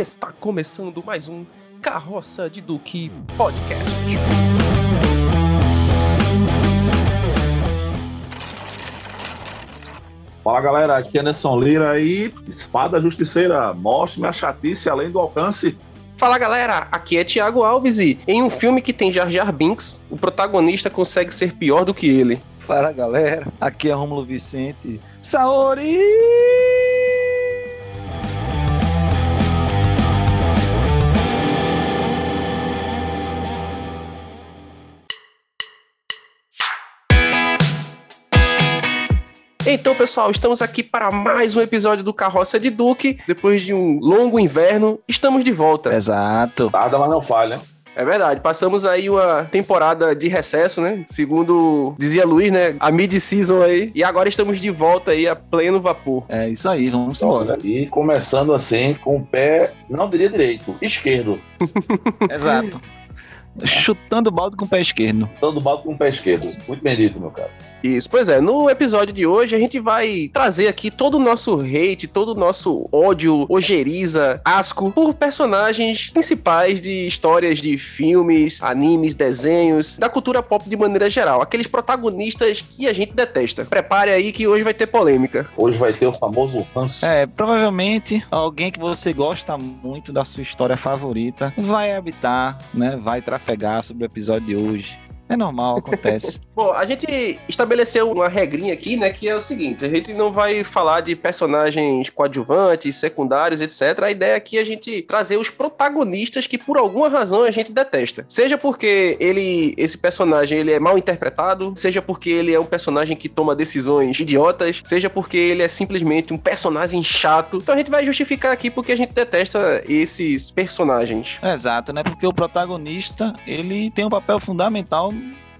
Está começando mais um Carroça de Duque Podcast. Fala galera, aqui é Anderson Lira e Espada Justiceira, mostre-me a chatice além do alcance. Fala galera, aqui é Thiago Alves e em um filme que tem Jar Jar Binks, o protagonista consegue ser pior do que ele. Fala galera, aqui é Rômulo Vicente. Saori! Então, pessoal, estamos aqui para mais um episódio do Carroça de Duque. Depois de um longo inverno, estamos de volta. Exato. Nada, mas não falha. É verdade, passamos aí uma temporada de recesso, né? Segundo dizia Luiz, né? A mid-season aí. E agora estamos de volta aí a pleno vapor. É isso aí, vamos embora. E começando assim com o pé, não diria direito, esquerdo. Exato. Chutando balde com o pé esquerdo. Dando balde com o pé esquerdo. Muito bem dito, meu cara. Isso, pois é. No episódio de hoje a gente vai trazer aqui todo o nosso hate, todo o nosso ódio, ojeriza, asco por personagens principais de histórias de filmes, animes, desenhos, da cultura pop de maneira geral. Aqueles protagonistas que a gente detesta. Prepare aí que hoje vai ter polêmica. Hoje vai ter o famoso ranço. É, provavelmente alguém que você gosta muito da sua história favorita vai habitar, né? Vai trafegar sobre o episódio de hoje. É normal, acontece. Bom, a gente estabeleceu uma regrinha aqui, né, que é o seguinte, a gente não vai falar de personagens coadjuvantes, secundários, etc. A ideia aqui é a gente trazer os protagonistas que por alguma razão a gente detesta. Seja porque ele, esse personagem, ele é mal interpretado, seja porque ele é um personagem que toma decisões idiotas, seja porque ele é simplesmente um personagem chato. Então a gente vai justificar aqui porque a gente detesta esses personagens. Exato, né? Porque o protagonista, ele tem um papel fundamental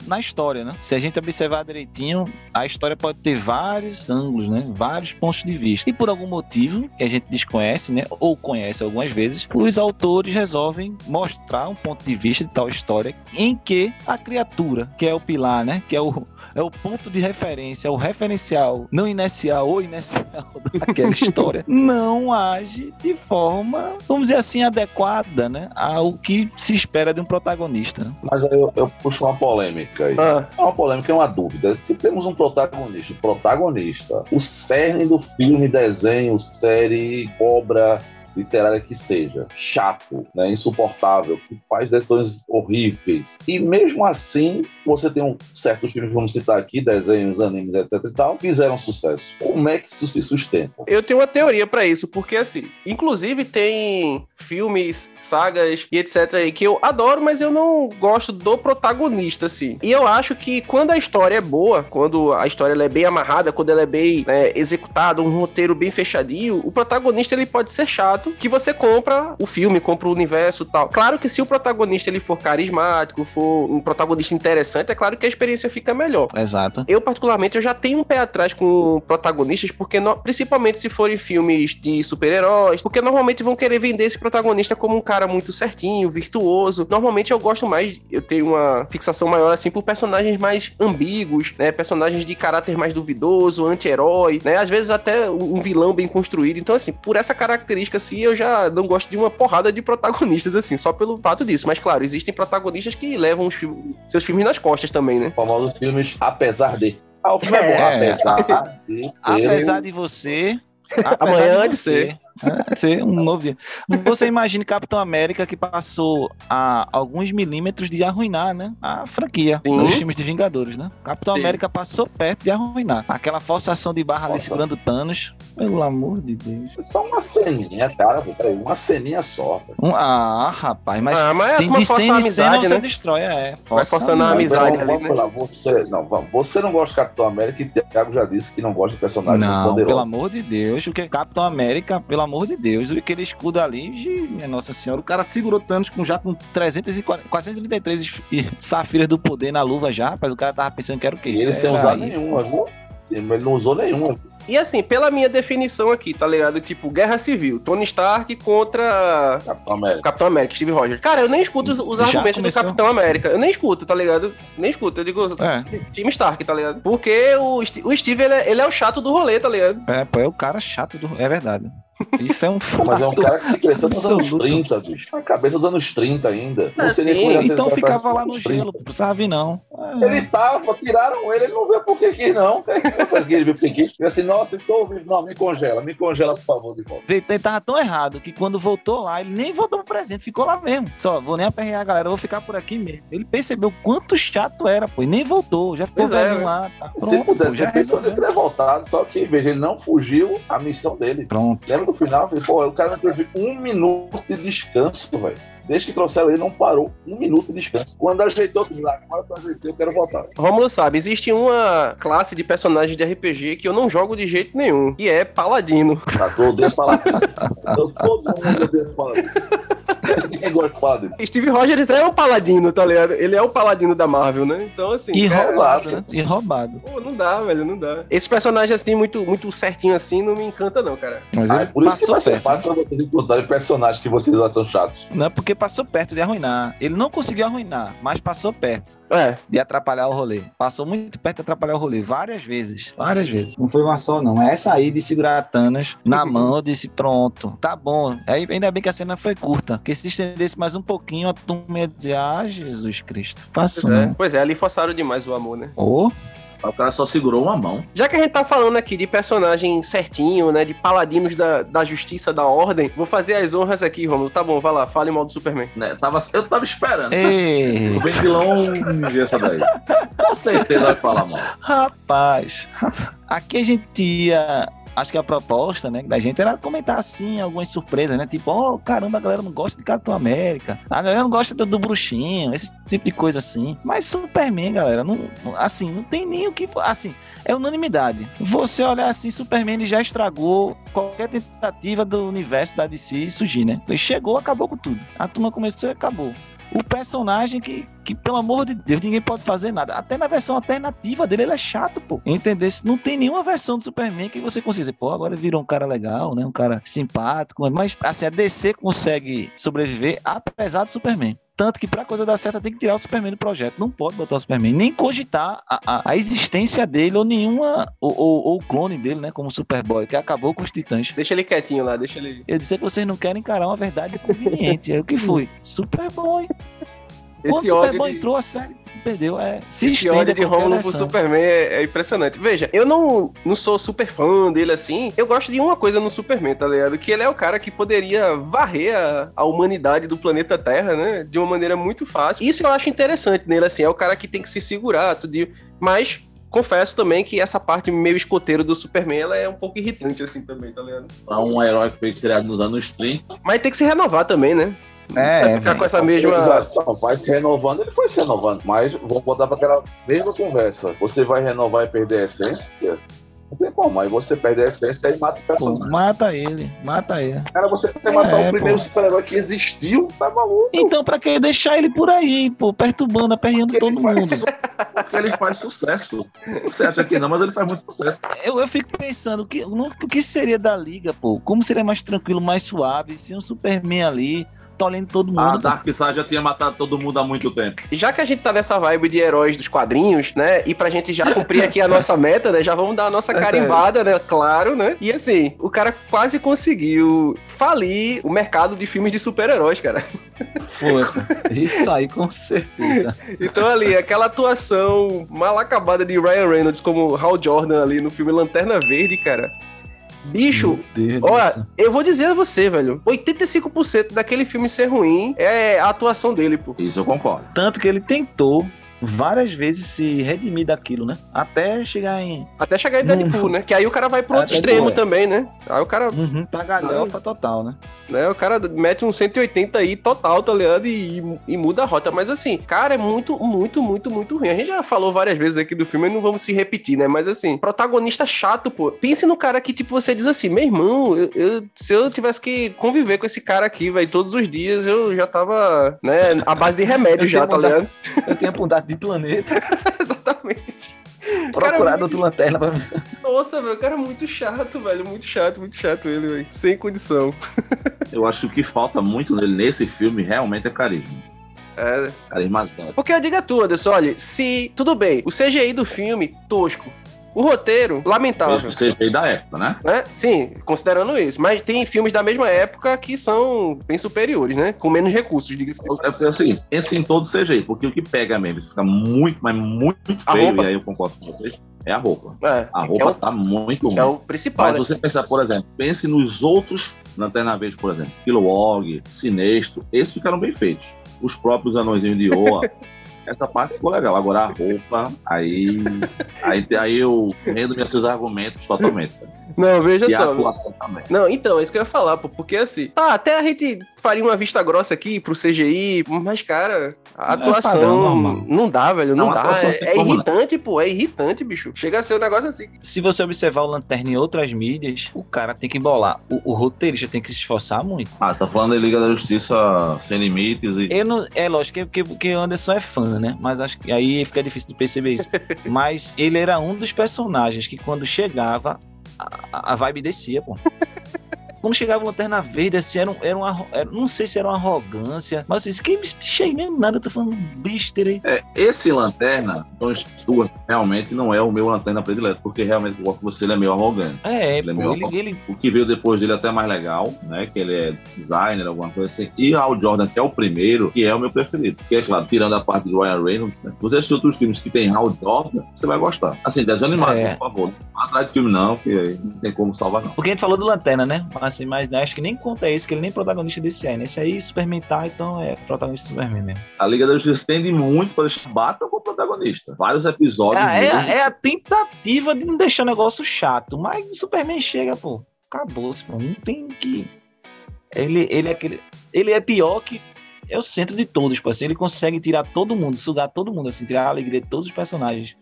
na história, né? Se a gente observar direitinho, a história pode ter vários ângulos, né? Vários pontos de vista. E por algum motivo que a gente desconhece, né? Ou conhece algumas vezes, os autores resolvem mostrar um ponto de vista de tal história em que a criatura, que é o pilar, né? Que é o é o ponto de referência, o referencial não inicial ou inicial daquela história, não age de forma, vamos dizer assim, adequada, né? Ao que se espera de um protagonista. né? Mas aí eu, eu puxo uma polêmica aí. Ah, É uma polêmica, é uma dúvida. Se temos um protagonista, protagonista, o cerne do filme, desenho, série, obra literária que seja, chato, né, insuportável, que faz decisões horríveis. E mesmo assim, você tem um certos filmes, vamos citar aqui, desenhos, animes, etc e tal, fizeram sucesso. Como é que isso se sustenta? Eu tenho uma teoria pra isso, porque assim, inclusive tem filmes, sagas e etc que eu adoro, mas eu não gosto do protagonista, assim. E eu acho que quando a história é boa, quando a história é bem amarrada, quando ela é bem né, executada, um roteiro bem fechadinho, o protagonista ele pode ser chato, que você compra o filme, compra o universo e tal. Claro que se o protagonista ele for carismático, for um protagonista interessante, é claro que a experiência fica melhor. Exato. Eu, particularmente, eu já tenho um pé atrás com protagonistas, porque no- principalmente se forem filmes de super-heróis, porque normalmente vão querer vender esse protagonista como um cara muito certinho, virtuoso. Normalmente eu gosto mais, eu tenho uma fixação maior assim por personagens mais ambíguos, né? Personagens de caráter mais duvidoso, anti-herói, né? Às vezes até um um vilão bem construído. Então, assim, por essa característica, assim, eu já não gosto de uma porrada de protagonistas, assim, só pelo fato disso. Mas, claro, existem protagonistas que levam os seus filmes nas costas também, né? Famosos filmes Apesar de. Ah, o filme é, bom, É. apesar de ter... Apesar de você. apesar Amanhã de você, ser. Ser um novo dia. Você imagine Capitão América que passou a alguns milímetros de arruinar, né? A franquia Sim. nos filmes de Vingadores, né? Capitão Sim. América passou perto de arruinar. Aquela forçação de barra ali Nossa. segurando Thanos. Pelo amor de Deus. Só uma ceninha, cara. Peraí, uma ceninha só. Um- ah, rapaz, mas ah, mas é tem uma de força a cena em cena amizade, você né? destrói, é. Vai forçando a amizade ali, né? lá, você, não, você não gosta de Capitão América e Thiago já disse que não gosta de personagens Não, poderosos. pelo amor de Deus, o que Capitão América, pelo amor de Deus, aquele escudo ali, minha Nossa Senhora, o cara segurou Thanos com já com 340, 433 es- e safiras do poder na luva já, rapaz, o cara tava pensando que era o quê? E ele sem usar nenhuma, viu? Ele não usou nenhuma. E assim, pela minha definição aqui, tá ligado? Tipo, guerra civil, Tony Stark contra Capitão América. Capitão América, Steve Rogers. Cara, eu nem escuto os, os argumentos começou. do Capitão América. Eu nem escuto, tá ligado? Nem escuto. Eu digo, É. time Stark, tá ligado? Porque o, o Steve, ele é, ele é o chato do rolê, tá ligado? É, pô, é o cara chato do. É verdade. Isso é um fato. Mas é um cara que cresceu nos anos absoluto. 30, bicho. Na cabeça dos anos 30 ainda. Ah, sei nem sim. Então ficava lá no 30. gelo, não precisava vir não. É. Ele tava, tiraram ele, ele não veio por que quis, não. Ele viu porque quis. E assim, nossa, estou ouvindo. Não, me congela, me congela, por favor, de volta. Ele tava tão errado que quando voltou lá, ele nem voltou pro presente, ficou lá mesmo. Só, vou nem aperrear a galera, vou ficar por aqui mesmo. Ele percebeu quanto chato era, pô, e nem voltou, já ficou Pois é, velho né? lá, tá Se pronto, pudesse, pô, já resolveu. ter voltado, só que, veja, ele não fugiu à missão dele. Pronto. Lembra do final? Falei, Pô, o cara não teve um minuto de descanso, velho. Desde que trouxeram ele, não parou. Um minuto de descanso. Quando ajeitou, lá, agora que eu ajeitei, eu quero voltar. Romulo sabe, existe uma classe de personagens de RPG que eu não jogo de jeito nenhum, que é Paladino. Tá, eu odeio. Eu, todo mundo odeia falar. Ninguém gosta de. Steve Rogers é um paladino, tá ligado? Ele é o paladino da Marvel, né? Então, assim. E cara, roubado, exato. né? E roubado. Pô, não dá, velho, não dá. Esse personagem, assim, muito, muito certinho assim, não me encanta, não, cara. Mas Ah, ele é por isso que passou vai ser perto. fácil pra vocês encontrarem personagens que vocês acham chatos. Não é porque passou perto de arruinar. Ele não conseguiu arruinar, mas passou perto É. de atrapalhar o rolê. Passou muito perto de atrapalhar o rolê. Várias vezes. Várias vezes. Não foi uma só, não. Essa aí de segurar a Thanos na mão, eu disse, pronto, tá bom. Aí, ainda bem que a cena foi curta. Porque se estendesse mais um pouquinho, a turma ia dizer, ah, Jesus Cristo, faço Pois é. não. Pois é, ali forçaram demais o amor, né? Ô, O cara só segurou uma mão. Já que a gente tá falando aqui de personagem certinho, né? De paladinos da, da justiça, da ordem, vou fazer as honras aqui, Romulo. Tá bom, vai lá, fale mal do Superman. Né? Tava, eu tava esperando. ei, Vem de longe essa daí. Com certeza vai falar mal. rapaz. Aqui a gente ia... Acho que a proposta, né, da gente era comentar assim algumas surpresas, né? Tipo, oh, caramba, a galera não gosta de Capitão América, a galera não gosta do, do bruxinho, esse tipo de coisa assim. Mas Superman, galera, não, assim, não tem nem o que, assim, é unanimidade. Você olhar assim, Superman já estragou qualquer tentativa do universo da DC surgir, né? Ele chegou, acabou com tudo. A turma começou e acabou. O personagem que, que, pelo amor de Deus, ninguém pode fazer nada. Até na versão alternativa dele, ele é chato, pô. Entender? Se não tem nenhuma versão do Superman que você consiga dizer, pô, agora virou um cara legal, né? Um cara simpático. Mas, assim, a DC consegue sobreviver apesar do Superman. Tanto que pra coisa dar certo tem que tirar o Superman do projeto. Não pode botar o Superman. Nem cogitar a, a, a existência dele ou nenhuma. Ou, ou, ou o clone dele, né? Como Superboy, que acabou com os titãs. Deixa ele quietinho lá, deixa ele. Eu disse que vocês não querem encarar uma verdade conveniente. Aí o que foi? Superboy. Quando o Superboy de... entrou, a série perdeu. É, se Esse ódio de Romulo pro. Superman é, é impressionante. Veja, eu não, não sou super fã dele assim. Eu gosto de uma coisa no Superman, tá ligado? Que ele é o cara que poderia varrer a, a humanidade do planeta Terra, né? De uma maneira muito fácil. Isso eu acho interessante nele, assim. É o cara que tem que se segurar, tudo. Mas. Confesso também que essa parte meio escoteiro do Superman ela é um pouco irritante, assim, também, tá ligado? Pra um herói que foi criado nos anos 30. Mas tem que se renovar também, né? É, Vai ficar com essa mesma. Vai se renovando, ele foi se renovando. Mas vamos botar pra aquela mesma conversa. Você vai renovar e perder a essência? Não tem como. Aí você perde a essência e mata o Pô, personagem. mata ele, mata ele. Cara, você quer matar É, o primeiro pô. super-herói que existiu, tá maluco? Então, pra que deixar ele por aí, pô, perturbando, aperreando todo ele faz mundo? su- Porque ele faz sucesso. Você acha que não, mas ele faz muito sucesso. Eu, eu fico pensando, o que, no- o que seria da liga, pô? Como seria mais tranquilo, mais suave, se um Superman ali, tolhendo todo mundo. A pô. Darkseid já tinha matado todo mundo há muito tempo. Já que a gente tá nessa vibe de heróis dos quadrinhos, né? E pra gente já cumprir aqui a nossa meta, né? Já vamos dar a nossa carimbada, né? Claro, né? E assim, o cara quase conseguiu falir o mercado de filmes de super-heróis, cara. Foi, pô. Isso aí, com certeza. Então ali, aquela atuação mal acabada de Ryan Reynolds como Hal Jordan ali no filme Lanterna Verde, cara. Bicho, Olha, eu vou dizer a você, velho. 85% daquele filme ser ruim é a atuação dele, pô. Isso eu concordo. Tanto que ele tentou várias vezes se redimir daquilo, né? Até chegar em. Até chegar em Deadpool, né? Que aí o cara vai pro outro extremo é. também, né? Aí o cara, Uhum, pra galhofa total, né? né? O cara mete um 180 aí total, tá ligado? E, e muda a rota. Mas assim, cara, é muito, muito, muito, muito ruim. A gente já falou várias vezes aqui do filme e não vamos se repetir, né? Mas assim, protagonista chato, pô. Pense no cara que, tipo, você diz assim, meu irmão, eu, eu- se eu tivesse que conviver com esse cara aqui, velho, todos os dias, eu já tava, né, à base de remédio já, tá ligado? Eu tinha mudado de planeta, Exatamente. procurado outro lanterna pra mim. Nossa, velho, o cara é muito chato, velho. Muito chato, muito chato ele, velho. Sem condição. Eu acho que o que falta muito nele nesse filme realmente é carisma. É. Carisma zero. Porque eu digo a tu, Anderson, olha, se. Tudo bem, o CGI do filme, tosco. O roteiro, lamentável. Seja da época, né? né? Sim, considerando isso. Mas tem filmes da mesma época que são bem superiores, né? Com menos recursos, diga-se. É é o seguinte, pense em todo CGI, porque o que pega mesmo, fica muito, mas muito feio, e aí eu concordo com vocês, é a roupa. É, a roupa é o, tá muito ruim. É o principal. Mas né? você pensar, por exemplo, pense nos outros Lanterna Verde, por exemplo, Kilowog, Sinestro, esses ficaram bem feitos. Os próprios anõezinhos de Oa. essa parte ficou legal. Agora a roupa, aí. Aí, aí eu rendo meus argumentos totalmente. Não, veja e só. a atuação também. Não, então, é isso que eu ia falar, pô, porque assim, tá, até a gente faria uma vista grossa aqui pro CGI, mas, cara, a É atuação padrão, normal. não dá, velho, não, Não, a dá. É, é irritante, pô, é irritante, bicho. Chega a ser um negócio assim. Se você observar o Lanterna em outras mídias, o cara tem que embolar. O, o roteirista tem que se esforçar muito. Ah, você tá falando de Liga da Justiça Sem Limites e. Eu não, é lógico que, que, que o Anderson é fã, né? Mas acho que aí fica difícil de perceber isso. Mas ele era um dos personagens que quando chegava, a, a vibe descia, pô. Quando chegava o Lanterna Verde, assim, era, um, era uma. Era, não sei se era uma arrogância, mas assim, que bicho aí nem nada, eu tô falando besteira aí. É, esse Lanterna, Stewart, realmente não é o meu Lanterna predileto, porque realmente eu gosto que você ele é meio arrogante. É, Ele é pô, meio ele, ele, O que veio depois dele é até mais legal, né? Que ele é designer, alguma coisa assim. E Al Jordan, que é o primeiro, que é o meu preferido. Que é, claro, tirando a parte do Ryan Reynolds, né? Você assistir outros filmes que tem Al Jordan, você vai gostar. Assim, desenho animado, É. por favor. Não atrás de filme não, que aí não tem como salvar, não. Porque a gente falou do Lanterna, né? Assim, mas né, acho que nem conta isso, que ele nem é protagonista desse é. Nesse aí, Superman tá, então é protagonista do Superman mesmo. A Liga da Justiça tende muito para deixar Batman como protagonista. Vários episódios. É, dele- é, é a tentativa de não deixar o negócio chato, mas o Superman chega, pô, acabou-se, pô, não tem que. Ele, ele, é aquele, ele é pior que é o centro de todos, pô, assim, ele consegue tirar todo mundo, sugar todo mundo, assim, tirar a alegria de todos os personagens.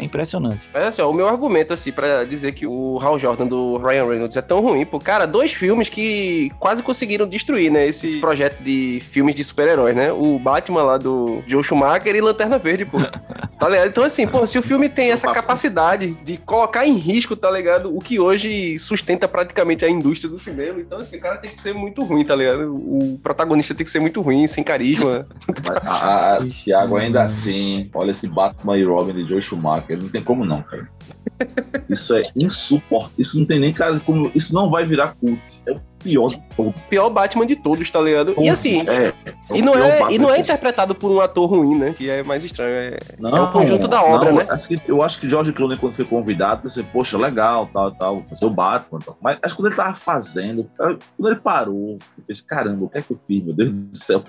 É impressionante. Mas assim, ó, o meu argumento, assim, pra dizer que o Hal Jordan do Ryan Reynolds é tão ruim, pô, cara, dois filmes que quase conseguiram destruir, né, esse projeto de filmes de super-heróis, né? O Batman lá do Joe Schumacher e Lanterna Verde, pô. Tá ligado? Então, assim, pô, se o filme tem essa capacidade de colocar em risco, tá ligado? O que hoje sustenta praticamente a indústria do cinema, então, assim, o cara tem que ser muito ruim, tá ligado? O protagonista tem que ser muito ruim, sem carisma. Mas, a, a, Thiago, ainda assim, olha esse Batman e Robin de Joe Schumacher. Não tem como não, cara. Isso é insuportável. Isso não tem nem cara como. Isso não vai virar cult. É o pior de todos. Pior Batman de todos, tá ligado? E assim, É, é E não, é, Batman e não é interpretado por um ator ruim, né? Que é mais estranho. É... Não, é o conjunto da obra, não, né? acho que- eu acho que George Clooney, quando foi convidado, pensei, poxa, legal, tal, tal, fazer o Batman. Tal. Mas acho que quando ele tava fazendo, quando ele parou, eu pensei, caramba, o que é que eu fiz, meu Deus do céu?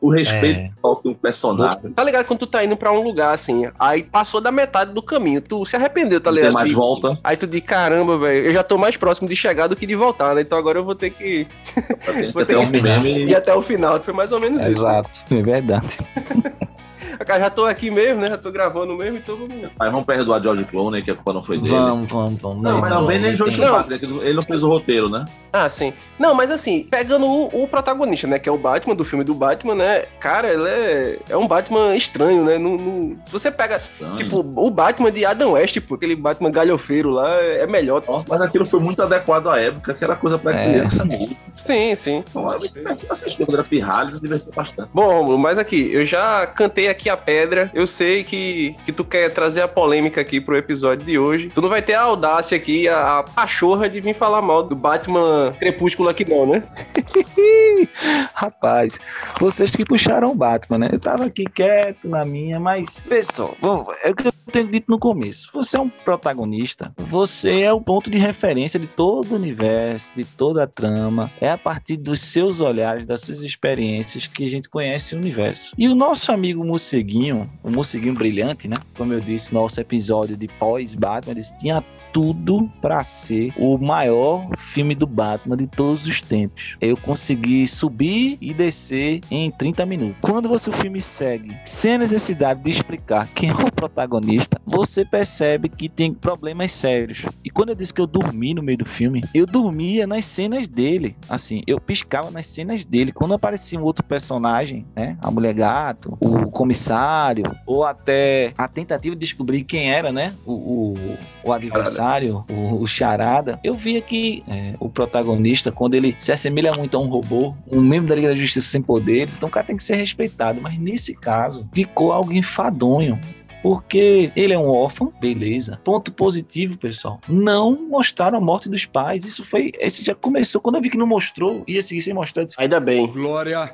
O, o respeito É. ao que um personagem. Tá ligado quando tu tá indo pra um lugar assim, aí passou da metade do caminho, tu se arrependeu, tá ligado? tem mais De- volta. Aí tu diz, caramba, velho, eu já tô mais próximo de chegar do que de voltar, né? Então agora eu vou ter que Vou até ter um que- meme. ir até o final. Foi mais ou menos isso. Exato, é verdade. Cara, já tô aqui mesmo, né? Já tô gravando mesmo, então vamos. Mas vamos perdoar George Clooney, que a culpa não foi dele. Vamos, vamos, vamos. Não, Não, mas Também nem não George Schumacher, que ele não fez o roteiro, né? Ah, sim. Não, mas assim, pegando o, o protagonista, né? Que é o Batman, do filme do Batman, né? Cara, ele é, é um Batman estranho, né? Não, não- Se você pega, Então, tipo, o Batman de Adam West, pô, aquele Batman galhofeiro lá, é melhor. ó, Mas aquilo foi muito adequado à época, que era coisa pra É. criança mesmo. Sim, sim. Então, eu assisti me divertiu bastante. Bom, Romulo, mas aqui, eu já cantei aqui a pedra. Eu sei que, que tu quer trazer a polêmica aqui pro episódio de hoje. Tu não vai ter a audácia aqui, a, a pachorra de vir falar mal do Batman Crepúsculo aqui, não, né? Rapaz, vocês que puxaram o Batman, né? Eu tava aqui quieto na minha, mas, pessoal, é o que eu tenho dito no começo. Você é um protagonista, você é o ponto de referência de todo o universo, de toda a trama. É a partir dos seus olhares, das suas experiências que a gente conhece o universo. E o nosso amigo Morceguinho, o Morceguinho Brilhante, né? Como eu disse, nosso episódio de pós-Batman, ele tinha tudo pra ser o maior filme do Batman de todos os tempos. Eu consegui subir e descer em 30 minutos. Quando você o filme segue sem a necessidade de explicar quem é o protagonista, você percebe que tem problemas sérios. E quando eu disse que eu dormi no meio do filme, eu dormia nas cenas dele. Assim, eu piscava nas cenas dele. Quando aparecia um outro personagem, né? A mulher gato, o comissário, ou até a tentativa de descobrir quem era, né? O, o, o adversário, o, o charada. Eu via que é, o protagonista, quando ele se assemelha muito a um robô, um membro da Liga da Justiça sem poderes, então o cara tem que ser respeitado. Mas nesse caso, ficou algo enfadonho. Porque ele é um órfão, beleza. Ponto positivo, pessoal. Não mostraram a morte dos pais. Isso foi. Esse já começou. Quando eu vi que não mostrou, ia seguir sem mostrar. Disse, Ainda bem. Glória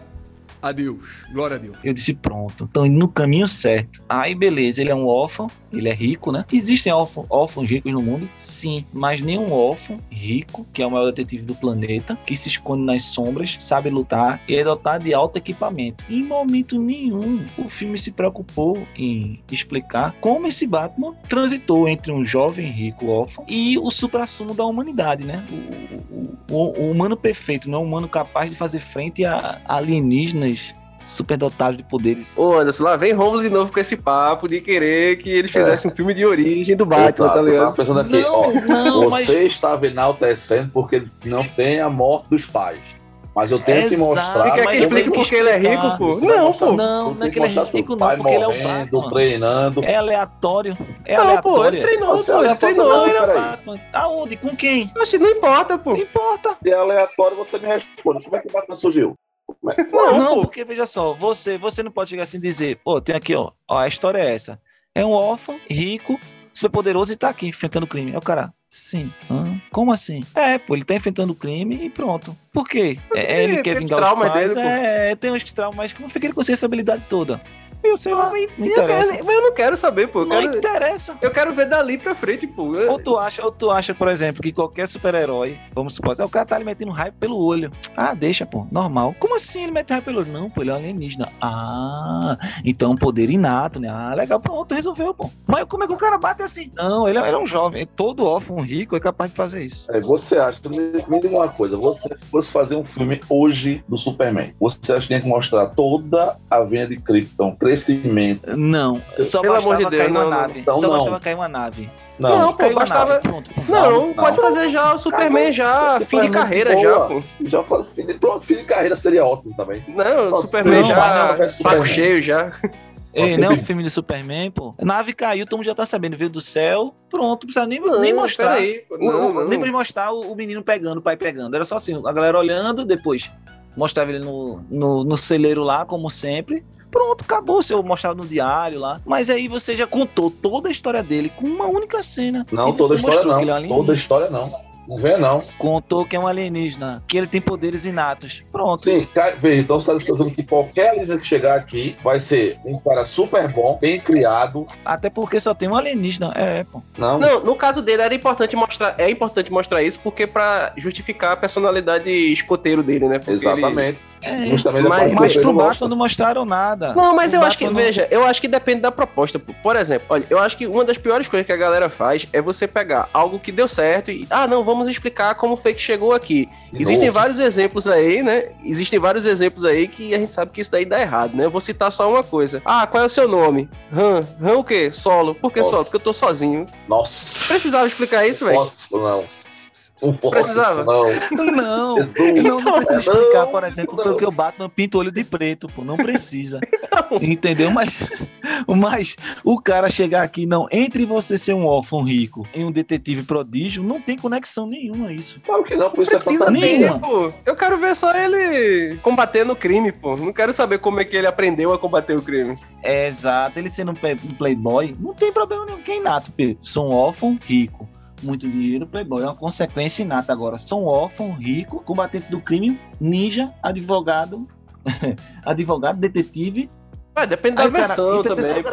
a Deus. Glória a Deus. Eu disse, pronto, estão indo no caminho certo. Aí, beleza, ele é um órfão, ele é rico, né? Existem órfãos, órfãos ricos no mundo? Sim, mas nenhum órfão rico, que é o maior detetive do planeta, que se esconde nas sombras, sabe lutar e é dotado de alto equipamento. Em momento nenhum, o filme se preocupou em explicar como esse Batman transitou entre um jovem rico órfão e o supra-sumo da humanidade, né? O, o, o, o humano perfeito, não é um humano capaz de fazer frente a alienígenas superdotados de poderes. Ô, Anderson, lá vem Romulo de novo com esse papo de querer que eles fizessem um filme de origem do Batman, Exato, tá eu tava ligado? pensando aqui, Não, ó, não, mas- você estava enaltecendo porque não tem a morte dos pais. Mas eu tenho que Exato. mostrar. Você quer que explique tenho que por que ele é rico, pô? Não, mostrar- pô. Não, não é que que ele é mostrar rico não, porque ele é um morrendo, Batman. treinando. É aleatório. É Não, pô, ele aleatório. treinou, Você pô, ele aleatório treinou. Não, ele é o. Batman. Aonde? Com quem? Acho que não importa, pô. Não importa. Se é aleatório, você me responde. Como é que o Batman surgiu? Como é que Não, Não, porque veja só, você, você não pode chegar assim e dizer, pô, tem aqui, ó, ó, a história é essa. É um órfão, rico, super poderoso e tá aqui enfrentando crime. É o cara, sim. Hã? Como assim? É, pô, ele tá enfrentando crime e pronto. Por quê? É, ele quer vingar os pais. dele, é, tem uns traumas, mas como que ele conseguiu essa habilidade toda? Eu sei lá, Mas eu, interessa. quero, mas eu não quero saber, pô. Eu Não quero, interessa. eu quero ver dali pra frente, pô. Ou tu acha, ou tu acha, por exemplo, que qualquer super-herói, vamos supor, o cara tá ali metendo raio pelo olho. Ah, deixa, pô, normal. Como assim ele mete raio pelo olho? Não, pô, ele é um alienígena. Ah, então é um poder inato, né? Ah, legal, pronto, resolveu, pô. Mas como é que o cara bate assim? Não, ele, é- ele é um jovem, todo órfão, rico, é capaz de fazer isso. É, você acha, me me diga uma coisa, você fosse fazer um filme hoje do Superman, você acha que tinha que mostrar toda a vinha de Krypton, crescimento? Não, só Pelo amor de Deus, cair uma não, não. nave. Então só não. bastava cair uma nave. Não, Não, pô, bastava- nave, pronto. Não, Não, pode não. fazer já o Superman Acabou. já, fim de Superman carreira boa. já, pô. já falei, fim de, pronto, fim de carreira seria ótimo também. Não, o Não, Superman não, já, não, saco Superman. cheio já. Ei, não, o filme do Superman, pô. A nave caiu, todo mundo já tá sabendo, veio do céu, pronto, não precisa nem, nem Não, mostrar. peraí, pô, O- não, o- não. Nem pra mostrar o, o menino pegando, o pai pegando. Era só assim, a galera olhando, depois mostrava ele no, no, no celeiro lá, como sempre. Pronto, acabou. Se eu mostrava no diário lá. Mas aí você já contou toda a história dele com uma única cena. Não, toda a história não. Toda a história não. Não vê, não. Contou que é um alienígena, que ele tem poderes inatos. Pronto. Sim, veja, então você está dizendo que qualquer alienígena que chegar aqui vai ser um cara super bom, bem criado. Até porque só tem um alienígena. É, pô. Não, Não, no caso dele era importante mostrar, é importante mostrar isso porque pra justificar a personalidade escoteiro dele, né? Porque exatamente. É. Justamente Mas- Mas que pro ele Batman mostra. não mostraram nada. Não, mas O eu acho que, Batman não- veja, eu acho que depende da proposta. Por exemplo, olha, eu acho que uma das piores coisas que a galera faz é você pegar algo que deu certo e, ah, não, vamos explicar como foi que chegou aqui. De Existem novo. vários exemplos aí, né? Existem vários exemplos aí que a gente sabe que isso daí dá errado, né? Eu vou citar só uma coisa. Ah, qual é o seu nome? Han. Han o quê? Solo. Por que Solo. solo? Porque eu tô sozinho. Nossa. Precisava explicar isso, velho? Posso, não. Não posso, Precisava? não. Não. Não, não precisa não, explicar, por exemplo, não. porque o Batman pinta o olho de preto, pô. Não precisa. Entendeu? Mas, mas o cara chegar aqui, não, entre você ser um órfão rico e um detetive prodígio, não tem conexão nenhuma isso. Claro que não, por isso é Precisa fantasia. nenhuma. pô. Eu quero ver só ele combatendo o crime, pô. Não quero saber como é que ele aprendeu a combater o crime. É exato, ele sendo um play- playboy, não tem problema nenhum, que é inato. porque Sou um órfão rico, muito dinheiro, playboy, é uma consequência inata agora. Sou um órfão rico, combatente do crime, ninja, advogado, advogado, detetive. Ah, depende da versão também.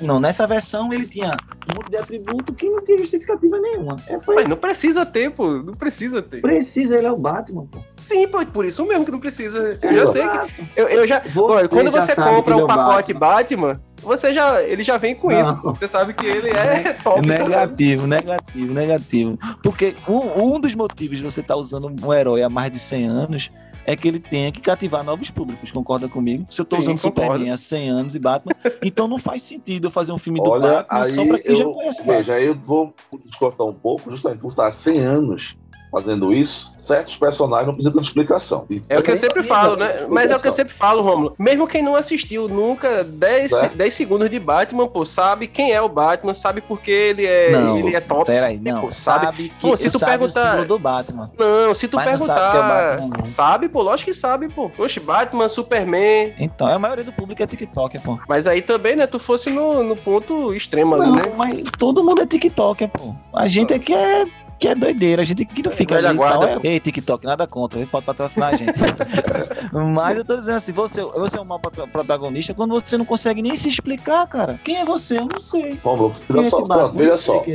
Não, nessa versão ele tinha um monte de atributo que não tinha justificativa nenhuma. É, foi, Mas não precisa ter, pô. Não precisa ter. precisa, ele é o Batman, pô. Sim, pô, por isso mesmo que não precisa. Eu já sei que. Eu, eu já. Olha, quando já você compra ele é pacote Batman. Batman, você já. Ele já vem com Não. isso, pô. Você sabe que ele é top. Negativo, negativo, negativo. Porque um, um dos motivos de você estar usando um herói há mais de 100 anos é que ele tenha que cativar novos públicos, concorda comigo? Se eu Sim, usando. Superman há 100 anos e Batman, então não faz sentido eu fazer um filme do Olha, Batman só pra quem já eu, conhece o Batman. veja, aí eu vou descortar um pouco, justamente por estar há 100 anos fazendo isso, certos personagens não precisam de explicação. E É o que eu sempre falo, né? Mas é o que eu sempre falo, Romulo. Mesmo quem não assistiu nunca 10, É. 10 segundos de Batman, pô, sabe quem é o Batman, sabe por que ele é, Não, ele é top. Peraí, pô, não. sabe? Sabe, que Pô, se tu sabe perguntar- o símbolo do Batman. Não, se tu Mas perguntar. sabe é Batman, sabe, pô, lógico que sabe, pô. Oxe, Batman, Superman. Então, a maioria do público é TikTok, pô. Mas aí também, né? Tu fosse no, no ponto extremo ali, Não, né? mas todo mundo é TikTok, pô. A gente aqui é que é doideira, a gente que não fica Velha ali e guarda, tal. É... Ei, TikTok, nada contra, ele pode patrocinar a gente. Mas eu tô dizendo assim, você, você é um mau protagonista quando você não consegue nem se explicar, cara. Quem é você? Eu não sei. Vamos, Quem é esse pronto, veja só. é.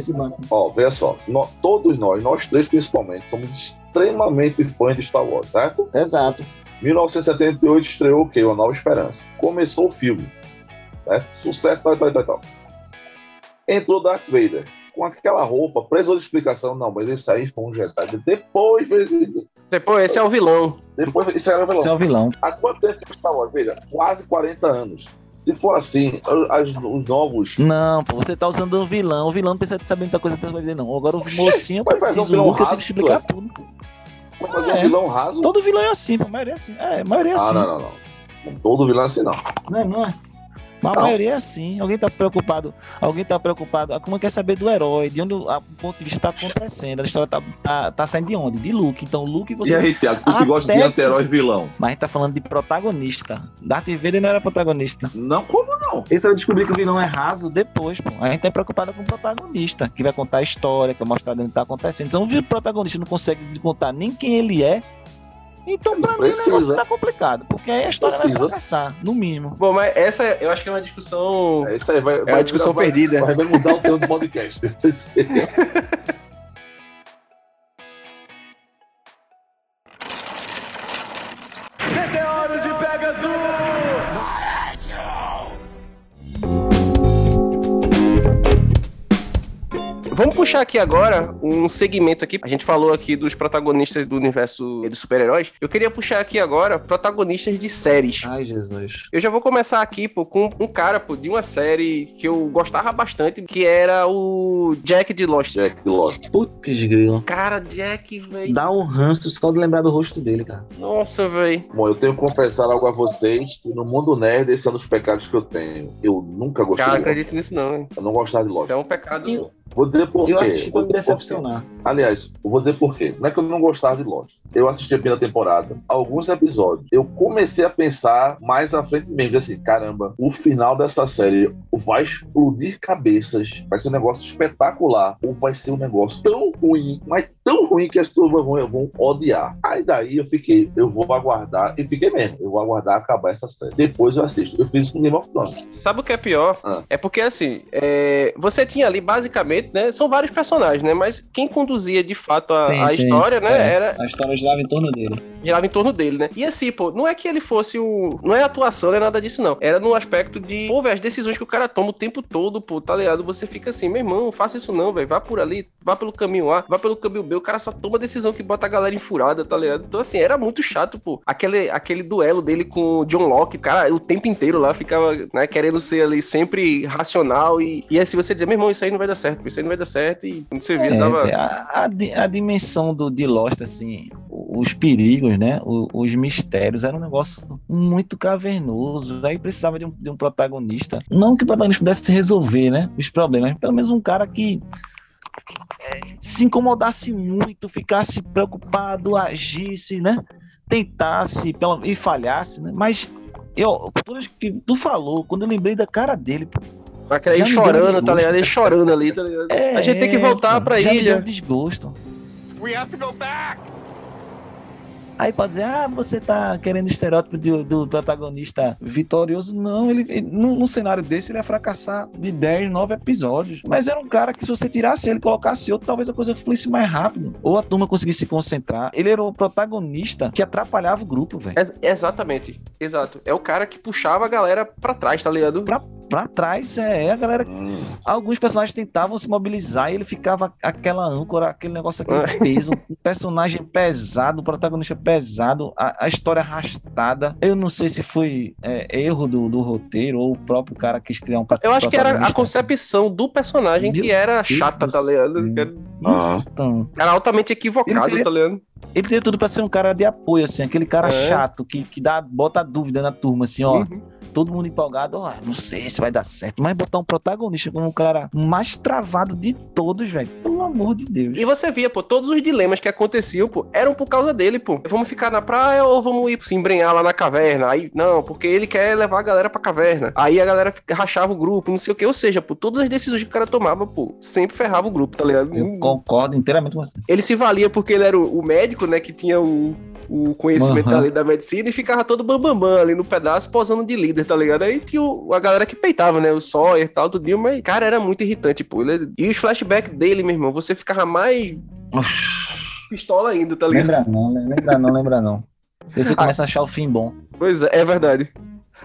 Ó, veja só. nó- todos nós, nós três principalmente, somos extremamente fãs de Star Wars, certo? Exato. 1978 estreou o quê? Uma Nova Esperança. Começou o filme. Certo? Sucesso, tal, tal, tal, tal. Entrou Darth Vader. Com aquela roupa, precisou de explicação. Não, mas esse aí foi um Jedi. Depois, Pô, esse é o vilão. depois isso era vilão. Você é o vilão. Há quanto tempo que Star Wars? Veja, quase 40 anos. Se for assim, as- os novos. Não, pô, você tá usando o vilão. O vilão não precisa saber muita coisa pra ele, não. Agora o mocinho Mas um precisa. O vilão Luke que raso, explicar pô. tudo. Fazer um é. vilão raso? Todo vilão é assim, pô. A maioria é assim. É, a maioria é Ah, assim. não, não, não. Todo vilão é assim, não. Não é, não é? Mas a Não. maioria é assim. Alguém tá preocupado. Alguém tá preocupado. Como quer saber do herói, de onde o a- o ponto de vista tá acontecendo. A história tá, tá, tá saindo de onde? De Luke. Então, Luke você. E aí, Thiago, tu que gosta de anti-herói vilão? Mas a gente tá falando de protagonista. Darth Vader não era protagonista. Não, como não? Esse eu descobri que o vilão é raso depois, pô. A gente tá preocupado com o protagonista, que vai contar a história, que vai mostrar o que tá acontecendo. Então, o protagonista não consegue contar nem quem ele é. Então, pra mim, o Precisa. negócio tá complicado. Porque aí a história vai Precisa. fracassar, no mínimo. Bom, mas essa eu acho que é uma discussão. É isso aí, vai, É uma discussão vai, perdida. Vai, vai mudar o tema do podcast. Vamos puxar aqui agora um segmento aqui. A gente falou aqui dos protagonistas do universo dos super-heróis. Eu queria puxar aqui agora protagonistas de séries. Ai, Jesus. Eu já vou começar aqui, pô, com um cara, pô, de uma série que eu gostava bastante, que era o Jack de Lost. Jack Lost. Putz, grilo. Cara, Jack, velho. Dá um ranço só de lembrar do rosto dele, cara. Nossa, velho. Bom, eu tenho que confessar algo a vocês, que no mundo nerd esse é um dos pecados que eu tenho. Eu nunca gostei Cara, de acredito nisso não, hein? Eu não gostava de Lost. Isso é um pecado. Eu- Vou dizer por Eu quê. assisti Vou pra me decepcionar. Aliás, eu vou dizer por quê. Não é que eu não gostava de Lost. Eu assisti a primeira temporada, alguns episódios. Eu comecei a pensar mais à frente mesmo, assim, caramba, o final dessa série vai explodir cabeças, vai ser um negócio espetacular, ou vai ser um negócio tão ruim, mas tão ruim que as pessoas vão, vão odiar. Aí daí eu fiquei, eu vou aguardar, e fiquei mesmo, eu vou aguardar acabar essa série. Depois eu assisto. Eu fiz isso com Game of Thrones. Sabe o que é pior? Ah. É porque, assim, é, você tinha ali, basicamente, né? São vários personagens, né? Mas quem conduzia, de fato, a, Sim, a sim. história, né? É. Era, A história girava em torno dele. girava em torno dele, né? E assim, pô, não é que ele fosse o. Não é atuação, não é nada disso, não. Era no aspecto de, pô, velho, as decisões que o cara toma o tempo todo, pô, tá ligado? Você fica assim, meu irmão, faça isso não, velho. Vá por ali, vá pelo caminho A, vá pelo caminho B. O cara só toma decisão que bota a galera enfurada, tá ligado? Então, assim, era muito chato, pô. Aquele, aquele duelo dele com o John Locke, o cara, o tempo inteiro lá ficava, né, querendo ser ali sempre racional e, e assim você dizer, meu irmão, isso aí não vai dar certo, isso aí não vai dar certo. E quando você via, É, tava. velho, a, a a dimensão do, de Lost, assim, os perigos, né? o- Os, mistérios, era um negócio muito cavernoso. Aí precisava de um, de um protagonista. Não que o protagonista pudesse resolver, né? Os problemas, mas pelo menos um cara que é, se incomodasse muito, ficasse preocupado, agisse, né? Tentasse pelo- e falhasse, né? Mas eu, isso que tu falou, quando eu lembrei da cara dele, aí já me chorando, tá ligado? Ele chorando ali, tá ligado? é, a gente tem que voltar pô, pra já me ilha. deu desgosto. We have to go back! Aí pode dizer, ah, você tá querendo o estereótipo do, do protagonista vitorioso. Não, ele, ele- num, num cenário desse ele ia fracassar de 10, 9 episódios. Mas era um cara que se você tirasse ele e colocasse outro, talvez a coisa fluísse mais rápido. Ou a turma conseguisse se concentrar. Ele era o protagonista que atrapalhava o grupo, velho. Ex- exatamente, exato. É o cara que puxava a galera pra trás, tá ligado? Pra pra trás, é, a galera. Hum. Alguns personagens tentavam se mobilizar e ele ficava aquela âncora, aquele negócio, aquele É. peso. Um personagem pesado, o protagonista pesado, a, a história arrastada. Eu não sei se foi é, erro do, do roteiro ou o próprio cara quis criar um Eu acho que era a protagonista concepção do personagem Meu que era Deus chata, do tá ligado? era-. Então, Era altamente equivocado, queria- tá ligado? Ele tem tudo pra ser um cara de apoio, assim, aquele cara É. chato que, que dá, bota dúvida na turma, assim, ó. Uhum. todo mundo empolgado, ó, não sei se vai dar certo, mas botar um protagonista como o cara mais travado de todos, velho, pelo amor de Deus. E você via, pô, todos os dilemas que aconteciam, pô, eram por causa dele, pô. Vamos ficar na praia ou vamos ir se embrenhar lá na caverna? Aí, não, porque ele quer levar a galera pra caverna. Aí a galera rachava o grupo, não sei o que. Ou seja, pô, todas as decisões que o cara tomava, pô, sempre ferrava o grupo, tá ligado? Eu concordo inteiramente com você. Ele se valia porque ele era o, o médico, né, que tinha o, o conhecimento Aham. da lei da medicina e ficava todo bambambam ali no pedaço, posando de líder, tá ligado? Aí tinha o- a galera que peitava, né, o Sawyer e tal, tudo, dia, mas, cara, era muito irritante, pô. Ele- e os flashbacks dele, meu irmão, você ficava mais pistola ainda, tá ligado? Lembra não, né? lembra não, lembra não. Aí Você começa a achar o fim bom. Pois é, é verdade.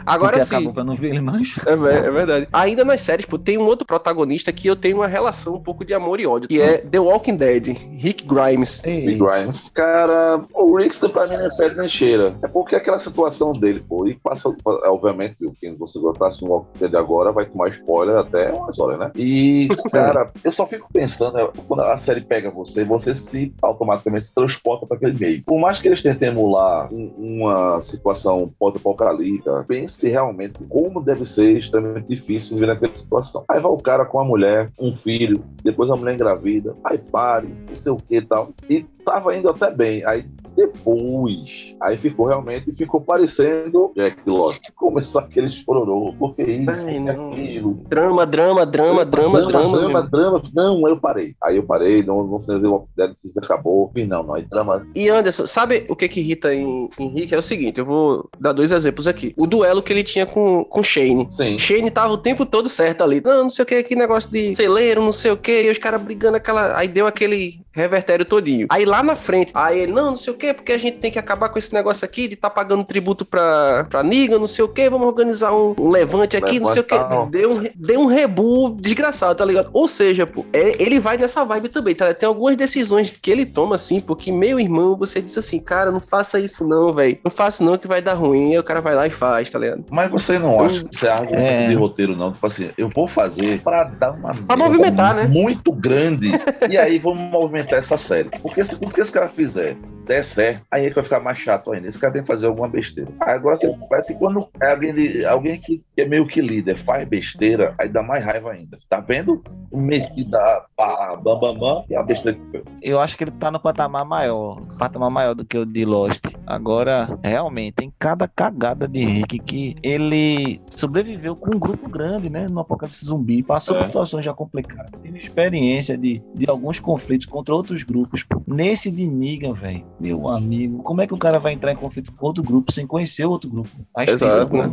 Agora porque sim. acabou pra não ver ele mais. É, é verdade. Ainda nas séries, pô, tem um outro protagonista que eu tenho uma relação um pouco de amor e ódio, que é The Walking Dead, Rick Grimes. Rick Ei, Grimes. Cara, o Rick pra mim não é fede nem cheira. É porque aquela situação dele, pô. E passa, é, obviamente, quem você gostasse no Walking Dead agora vai tomar spoiler até umas horas, né? E, cara, eu só fico pensando, né, quando a série pega você, você se automaticamente se transporta para aquele meio. Por mais que eles tentem emular um- uma situação pós-apocalíptica, pense realmente como deve ser extremamente difícil viver naquela situação. Aí vai o cara com a mulher, um filho, depois a mulher engravida, aí pare, não sei o que e tal. E tava indo até bem. Aí depois, aí ficou realmente, ficou parecendo Jack Lost. Começou aquele chororô, porque isso, Ai, aquilo. Drama, drama, drama, drama, drama. drama, drama. Não, eu parei. Aí eu parei, não, não sei se o Walking Dead se acabou. E não, não, aí drama. E Anderson, sabe o que que irrita em Rick? É o seguinte, eu vou dar dois exemplos aqui. O duelo que ele tinha com, com Shane. Sim. Shane tava o tempo todo certo ali. Não, não sei o que, que negócio de celeiro, não sei o que. E os caras brigando aquela. Aí deu aquele revertério todinho. Aí lá na frente, aí ele, não, não sei o que, porque a gente tem que acabar com esse negócio aqui de tá pagando tributo pra, pra Niga, não sei o que, vamos organizar um, um levante aqui, não sei o tá. Deu um, deu um rebu desgraçado, tá ligado? Ou seja, pô, é- ele vai nessa vibe também, tá? Tem algumas decisões que ele toma, assim, porque, meu irmão, você diz assim, cara, não faça isso não, velho. Não faça não que vai dar ruim. Aí o cara vai lá e faz, tá ligado? Mas você não acha que você é argumento É. de roteiro, não? Tipo assim, eu vou fazer pra dar uma Pra movimentar, né? muito grande. e aí vamos movimentar essa série. Porque se tudo que esse cara fizer der certo, aí é que vai ficar mais chato ainda. Esse cara tem que fazer alguma besteira. Aí agora você parece que quando é alguém, alguém que é meio que líder faz besteira, aí dá mais raiva ainda. Tá vendo? Metido a pá, bam, bam, bam, e a besteira que fez. eu acho que ele tá no patamar maior, patamar maior do que o de Lost. Agora, realmente, tem cada cagada de Rick que ele sobreviveu com um grupo grande, né, no apocalipse zumbi, passou por É. situações já complicadas, teve experiência de, de alguns conflitos contra outros grupos. pô. Nesse de Negan, velho, meu amigo, como é que o cara vai entrar em conflito com outro grupo sem conhecer o outro grupo? A Exato, né?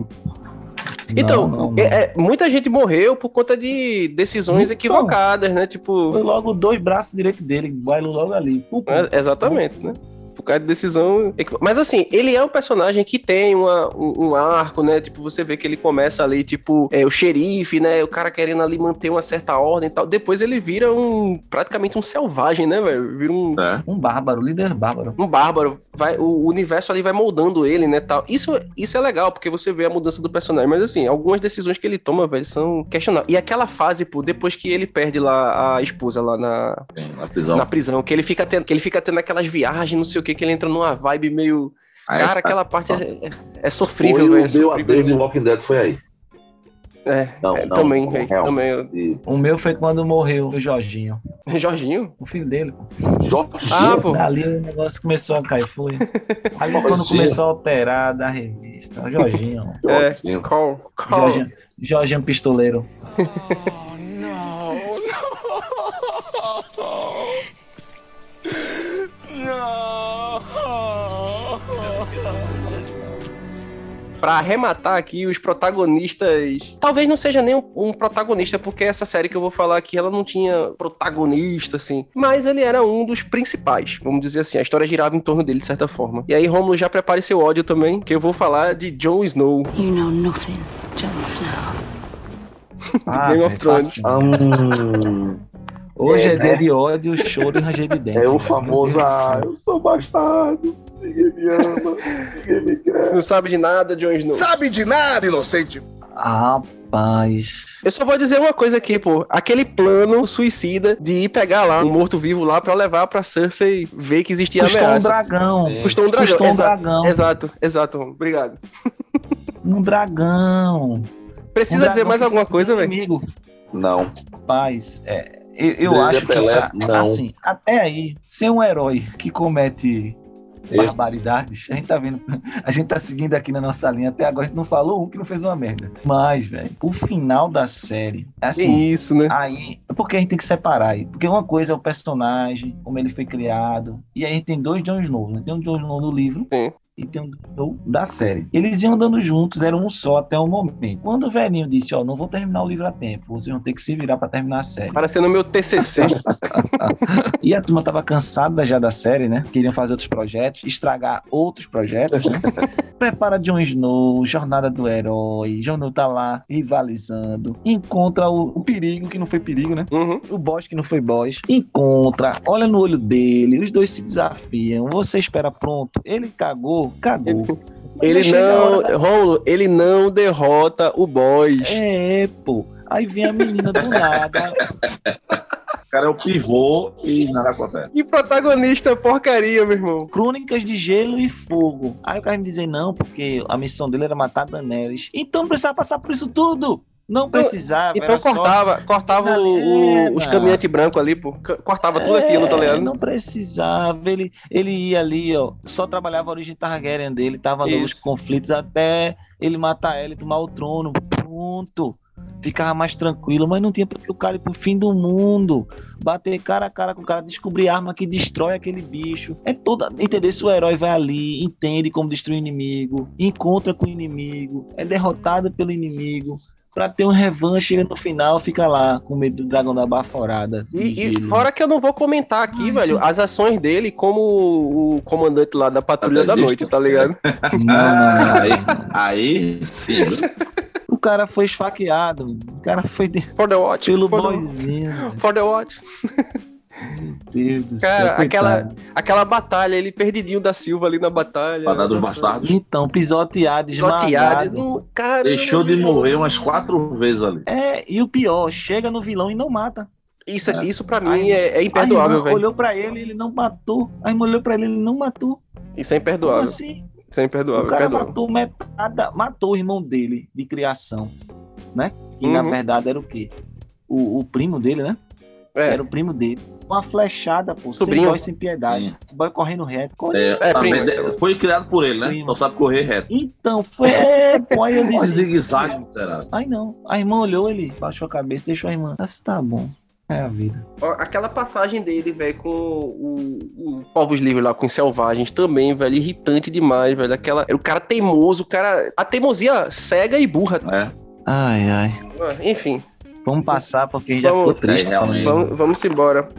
Então, Não, não, não. é- é, muita gente morreu por conta de decisões Então. equivocadas, né? Tipo, Foi logo dois braços direitos dele, bailo logo ali. Pum, pum. é- exatamente, né? Por causa de decisão. Mas assim, ele é um personagem que tem uma, um, um arco, né? Tipo, você vê que ele começa ali, tipo, é, o xerife, né? O cara querendo ali manter uma certa ordem e tal. Depois ele vira um. praticamente um selvagem, né, velho? Vira um. né? Um bárbaro, líder bárbaro. um bárbaro, vai, o universo ali vai moldando ele, né, tal. Isso, isso é legal, porque você vê a mudança do personagem, mas assim, algumas decisões que ele toma, velho, são questionáveis. E aquela fase, pô, depois que ele perde lá a esposa lá na, Sim, na prisão. na prisão, que ele fica tendo, que ele fica tendo aquelas viagens, não sei o que, que ele entra numa vibe meio... Aí, Cara, aquela parte é, é- é sofrível, foi velho, é o meu sofrível. adeus de Walking Dead foi aí. É, Não, é, não, também, não, real. também. eu- O meu foi quando morreu o Jorginho. Jorginho? O filho dele. Jorge Ah, pô. Ali o negócio começou a cair, foi. Ali Jorginho. quando começou a alterar da revista. O Jorginho. É, Jorginho. Call, call. Jorginho, Jorginho Pistoleiro. Pra arrematar aqui, os protagonistas. Talvez não seja nem um, um protagonista, porque essa série que eu vou falar aqui, ela não tinha protagonista, assim. Mas ele era um dos principais, vamos dizer assim. A história girava em torno dele, de certa forma. E aí, Romulo, já prepare seu ódio também, que eu vou falar de Jon Snow. You know nothing, Jon Snow. Ah, Game of velho, Thrones. fascinante. Hum, Hoje é, É, dia né? de ódio, choro e ranger de dente. é o famoso, ah, eu sou bastardo, ninguém me ama, ninguém me quer. Não sabe de nada, Jon Snow. Sabe de nada, inocente. Rapaz. Eu só vou dizer uma coisa aqui, pô. Aquele plano suicida de ir pegar lá um morto-vivo lá pra levar pra Cersei ver que existia Custou um ameaça. dragão. Sim. Custou um dragão. Custou um exato, dragão. exato, exato. Obrigado. Um dragão. Precisa Um dizer dragão mais que alguma coisa, velho? Não, Rapaz, é, eu, eu acho que, Pelé, assim, até aí, ser um herói que comete. Barbaridades, a gente tá vendo, a gente tá seguindo aqui na nossa linha, até agora a gente não falou um que não fez uma merda. Mas, velho, o final da série, assim, Isso, né? Aí, porque a gente tem que separar aí. Porque uma coisa é o personagem, como ele foi criado. E aí a gente tem dois Jon Snow, né? Tem um Jon Snow no livro Sim. E tem um Snow da série. Eles iam andando juntos, eram um só até o momento. Quando o velhinho disse, ó, não vou terminar o livro a tempo, vocês vão ter que se virar pra terminar a série. Parecendo meu TCC. E a turma tava cansada já da série, né? Queriam fazer outros projetos, estragar outros projetos, né? Prepara Jon Snow, Jornada do Herói, Jon Snow tá lá rivalizando, encontra o, o perigo, que não foi perigo, né? Uhum. o boss que não foi boss, encontra, olha no olho dele, os dois se desafiam, você espera pronto, ele cagou, cagou. Ele a não, da- Romulo, ele não derrota o boss. É, pô. Aí vem a menina do nada. o cara é o pivô e nada acontece. Que protagonista porcaria, meu irmão. Crônicas de Gelo e Fogo. Aí o cara me dizer não, porque a missão dele era matar Daenerys. Então não precisava passar por isso tudo. Não precisava, Então era só... cortava, cortava o- É, o- os caminhantes brancos ali, pô. Cortava tudo aquilo, tá É, ligado? Não precisava. Ele, ele ia ali, ó. Só trabalhava a origem Targaryen dele. Tava nos Isso. conflitos até ele matar ela e tomar o trono. Pronto. Ficava mais tranquilo, mas não tinha porque o cara ir pro fim do mundo. Bater cara a cara com o cara, descobrir arma que destrói aquele bicho. É toda. Entender se o herói vai ali, entende como destruir o inimigo, encontra com o inimigo, é derrotado pelo inimigo. Pra ter um revanche, chega no final, fica lá com medo do dragão da baforada. E, e fora que eu não vou comentar aqui, Ai, velho, as ações dele como o comandante lá da Patrulha da. Noite, tá ligado? Não, não, não. Aí, aí sim? O cara foi esfaqueado. O cara foi de... For the Watch. pelo for, the, boizinho. velho. for the Watch. Meu Deus do Cara, céu. aquela- coitado. Aquela batalha, ele perdidinho da Silva ali na batalha. Batalha dos. Bastardos. Então, pisoteado, Pisoteado. Não, cara, Deixou de morrer umas quatro vezes ali. É, e o pior, chega no vilão e não mata. Isso, É. isso pra Ai, mim é, é A imperdoável, irmã velho. olhou pra ele, ele não matou. A irmã olhou pra ele, ele não matou. Isso é Como imperdoável. assim? Isso é imperdoável. O cara imperdoável. matou metade, matou o irmão dele de criação, né? Que na Uhum. verdade era o quê? O, o primo dele, né? É, Era o primo dele. Uma flechada, pô. Sobrinho. Sem voz, sem piedade. Sim. Boy correndo reto. corre- É, É, primo, lá. foi criado por ele, né? Primo. Só sabe correr reto. Então, foi. É, pô, aí eu disse. zigue-zague, será? Ai não. A irmã olhou, ele baixou a cabeça, deixou a irmã. Mas tá bom. É a vida. Aquela passagem dele, velho, com o, o Povos Livres lá, com os Selvagens também, velho, irritante demais, velho. Aquela, era o cara teimoso, o cara. A teimosia cega e burra. É. Ai, ai. Ah, Enfim, Vamos passar porque a gente já Vamos- ficou triste. É, realmente. vamos, vamos embora.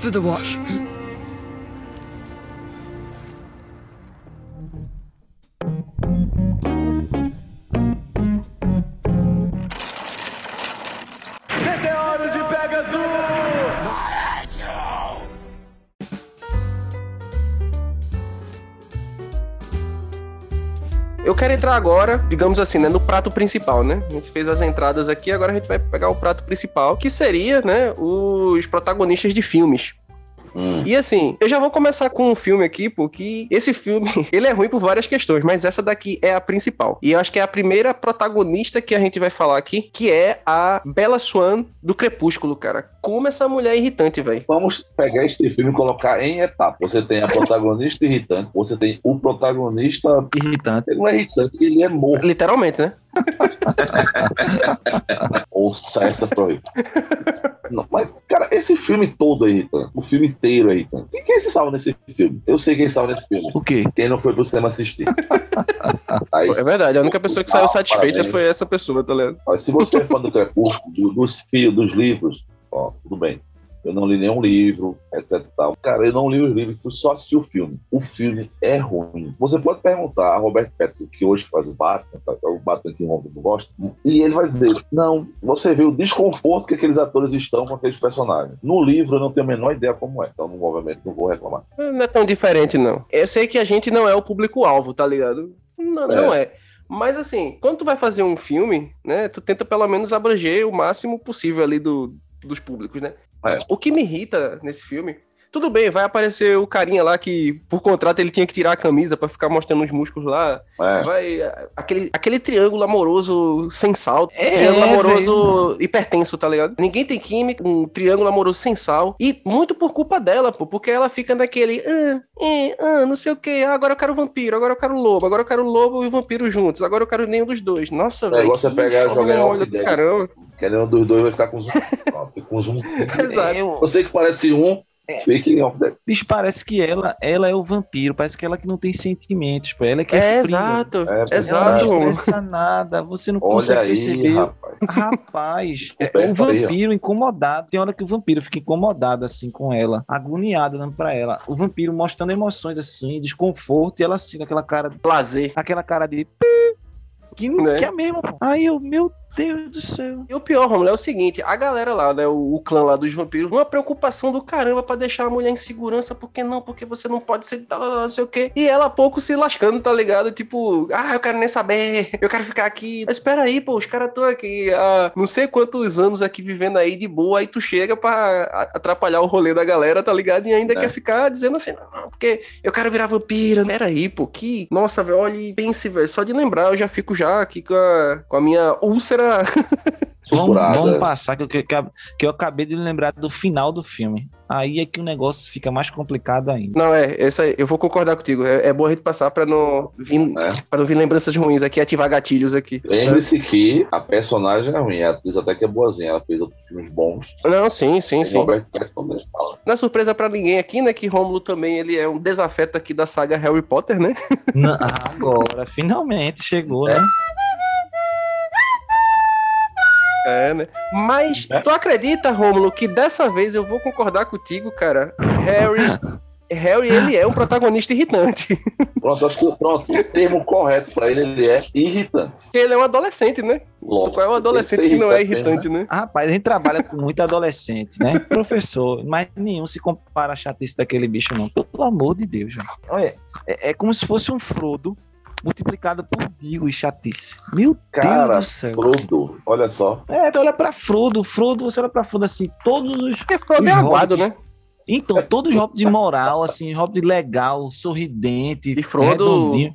For the watch. Quero entrar agora, digamos assim, né, no prato principal, né? A gente fez as entradas aqui, agora a gente vai pegar o prato principal, que seria, né, os protagonistas de filmes. Hum. E assim, eu já vou começar com um filme aqui, porque esse filme, ele é ruim por várias questões, mas essa daqui é a principal. E eu acho que é a primeira protagonista que a gente vai falar aqui, que é a Bella Swan do Crepúsculo, cara. Como essa mulher é irritante, velho. Vamos pegar este filme e colocar em etapas. Você tem a protagonista irritante, você tem o protagonista. Irritante. Ele não é irritante, ele é morto. Literalmente, né? Ou cessa pro rir. Não, mas, cara, esse filme todo é irritante. O filme inteiro é irritante. Quem, quem se salva nesse filme? Eu sei quem salva nesse filme. O quê? Quem não foi pro cinema assistir. Aí, É verdade, a única pessoa que saiu Ah, satisfeita parabéns. foi essa pessoa, tá ligado? ó, se você é fã do Crepúsculo, do- dos fios, dos livros, ó, tudo bem. Eu não li nenhum livro, etc. Tal. Cara, eu não li os livros, fui só assistir o filme. O filme é ruim. Você pode perguntar a Robert Pattinson, que hoje faz o Batman, tá? o Batman que o não gosta, e ele vai dizer: não, você vê o desconforto que aqueles atores estão com aqueles personagens. No livro eu não tenho a menor ideia como é, então no movimento não vou reclamar. Não é tão diferente, não. Eu sei que a gente não é o público-alvo, tá ligado? Não, não é. Mas assim, quando tu vai fazer um filme, né, tu tenta pelo menos abranger o máximo possível ali do, dos públicos, né? É. O que me irrita nesse filme tudo bem, vai aparecer o carinha lá que, por contrato, ele tinha que tirar a camisa pra ficar mostrando os músculos lá. É. Vai. Aquele, aquele triângulo amoroso sem salto. É, triângulo amoroso hipertenso, tá ligado? Ninguém tem química, um triângulo amoroso sem sal. E muito por culpa dela, pô, porque ela fica naquele. Ah, é, ah, não sei o que. Ah, agora eu quero o vampiro, agora eu quero o lobo, agora eu quero o lobo e o vampiro juntos. Agora eu quero nenhum dos dois. Nossa, O velho. negócio é que pegar e jogar do Dead. Caramba. Querendo um dos dois vai ficar com zoom. Pronto, fica com zoom. Exato. Sei que parece um, fake off the... bicho, parece que ela, ela é o vampiro, parece que ela que não tem sentimentos, pô. Ela que é, É, exato. É, exato. Ela não expressa nada, você não Olha consegue aí, perceber. rapaz. Rapaz, é Pé um vampiro incomodado. Tem hora que o vampiro fica incomodado assim com ela, agoniado olhando pra ela. O vampiro mostrando emoções assim, desconforto, e ela assim, com aquela cara, Lazer. aquela cara de que não Né? quer mesmo. Aí eu, meu Deus do céu. E o pior, Romulo, é o seguinte: a galera lá, né, o, o clã lá dos vampiros, uma preocupação do caramba pra deixar a mulher em segurança, porque não, porque você não pode ser, tá, não sei o quê. E ela pouco se lascando, tá ligado? Tipo, ah, eu quero nem saber, eu quero ficar aqui. Mas espera aí, pô, os caras estão aqui há não sei quantos anos aqui vivendo aí de boa, aí tu chega pra a- atrapalhar o rolê da galera, tá ligado? E ainda É. quer ficar dizendo assim, não, porque eu quero virar vampiro. Pera aí, pô, que. Nossa, velho, olha e pense, velho, só de lembrar eu já fico já aqui com a, com a minha úlcera Vamos, vamos passar, que eu, que, que eu acabei de lembrar do final do filme. Aí é que o negócio fica mais complicado ainda. Não, é, essa aí, eu vou concordar contigo. É, é bom a gente passar pra não, vir, É. pra não vir lembranças ruins aqui, ativar gatilhos aqui. Lembre-se que a personagem é ruim, a atriz até que é boazinha, ela fez outros filmes bons. Não, sim, sim, sim. Robert Pattinson mesmo fala. Não é surpresa pra ninguém aqui, né, que Rômulo também ele é um desafeto aqui da saga Harry Potter, né? Não, agora, finalmente chegou, né? É, né? Mas É. tu acredita, Rômulo, que dessa vez eu vou concordar contigo, cara? Harry, Harry ele é um protagonista irritante. Pronto, acho que pronto, o termo correto pra ele, ele é irritante. Porque ele é um adolescente, né? Lógico, Qual é um adolescente que não é irritante mesmo, irritante, né? Rapaz, a gente trabalha com muito adolescente, né? Professor, mas nenhum se compara à chatice daquele bicho, não. Pelo amor de Deus, gente. Olha, é, é como se fosse um Frodo multiplicado por mil e chatice. Meu Cara, Deus do céu. Frodo, olha só. É, tu olha pra Frodo, Frodo, você olha pra Frodo assim, todos os. Porque Frodo é Os aguado, hobbits. né? Então, todos os hobbits de moral, assim, hobbit legal, sorridente, E Frodo- redondinho.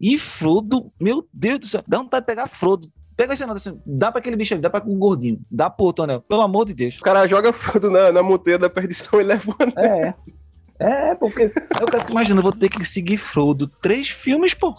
E Frodo, meu Deus do céu, dá vontade de pegar Frodo. Pega esse nota assim, dá pra aquele bicho ali, dá pra o gordinho, dá pro outro anel, pelo amor de Deus. O cara joga Frodo na, na montanha da perdição e leva o anel. É. É, porque eu quero imaginar, eu vou ter que seguir Frodo três filmes, pô.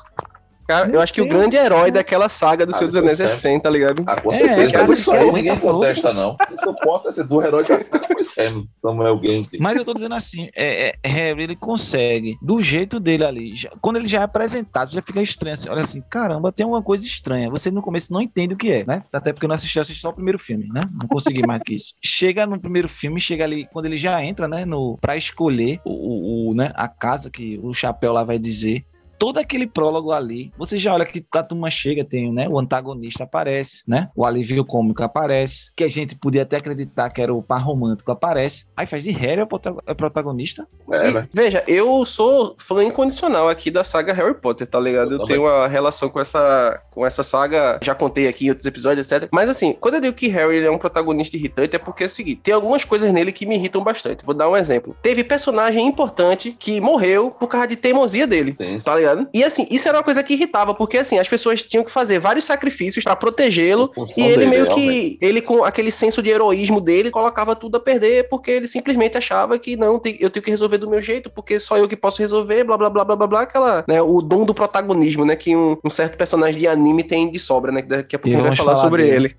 Cara, Meu eu acho que o Deus grande do herói céu. daquela saga do Ah, Senhor dos Anéis é. Sam, tá ligado? Ah, com É, certeza, cara, isso que aí aguenta ninguém contesta, não. Isso importa ser do herói da série foi Sam, Samuel Gante. Mas eu tô dizendo assim, é, é, Harry, ele consegue, do jeito dele ali, já- quando ele já é apresentado, já fica estranho. Assim, olha assim, caramba, tem uma coisa estranha. Você no começo não entende o que é, né? Até porque eu não assisti, eu assisti só o primeiro filme, né? Não consegui mais que isso. Chega no primeiro filme, chega ali, quando ele já entra, né, no, pra escolher o, o- o, né, a casa que o chapéu lá vai dizer. Todo aquele prólogo ali, você já olha que a turma chega, tem, né? O antagonista aparece, né? O alívio cômico aparece, que a gente podia até acreditar que era o par romântico aparece. Aí faz de Harry é o é protagonista. É, E, né? Veja, eu sou fã incondicional aqui da saga Harry Potter, tá ligado? Eu Eu tenho uma relação com essa, com essa saga, já contei aqui em outros episódios, etc. Mas assim, quando eu digo que Harry ele é um protagonista irritante, é porque é o seguinte: tem algumas coisas nele que me irritam bastante. Vou dar um exemplo. Teve personagem importante que morreu por causa de teimosia dele. Tem Tá ligado? E assim, isso era uma coisa que irritava, porque assim, as pessoas tinham que fazer vários sacrifícios pra protegê-lo. E ele dele, meio realmente. que, ele com aquele senso de heroísmo dele, colocava tudo a perder, porque ele simplesmente achava que não, eu tenho que resolver do meu jeito, porque só eu que posso resolver, blá blá blá blá blá blá, aquela, né, o dom do protagonismo, né, que um, um certo personagem de anime tem de sobra, né, que daqui a pouco a gente vai falar falar sobre dele. ele.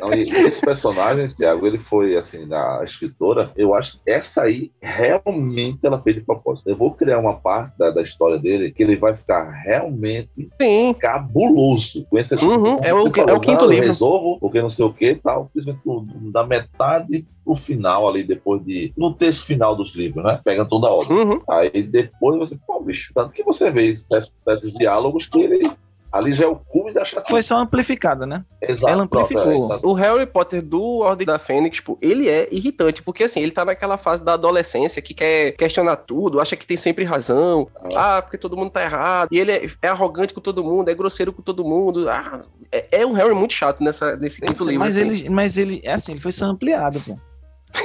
Não, esse personagem, Thiago, ele foi, assim, da escritora, eu acho que essa aí, realmente, ela fez de propósito. Eu vou criar uma parte da, da história dele, que ele vai ficar realmente Sim. cabuloso. Com esse Uhum, como é o- você falou, é o quinto não, livro. resolvo, porque não sei o que tal. Da metade pro final ali, depois de. No texto final dos livros, né? Pega toda a ordem. Uhum. Aí depois você, pô, bicho, tanto que você vê certos, certos diálogos que ele. Ali já é o cume da chatice. Foi só amplificada, né? Exato, ela pronto, amplificou. é, exato. O Harry Potter do Ordem da Fênix, tipo, ele é irritante, porque assim, ele tá naquela fase da adolescência que quer questionar tudo, acha que tem sempre razão, ah, porque todo mundo tá errado, e ele é, é arrogante com todo mundo, é grosseiro com todo mundo, ah, é, é um Harry muito chato nessa, nesse quinto livro. mas, assim. ele, mas ele, é assim, ele foi só ampliado, pô.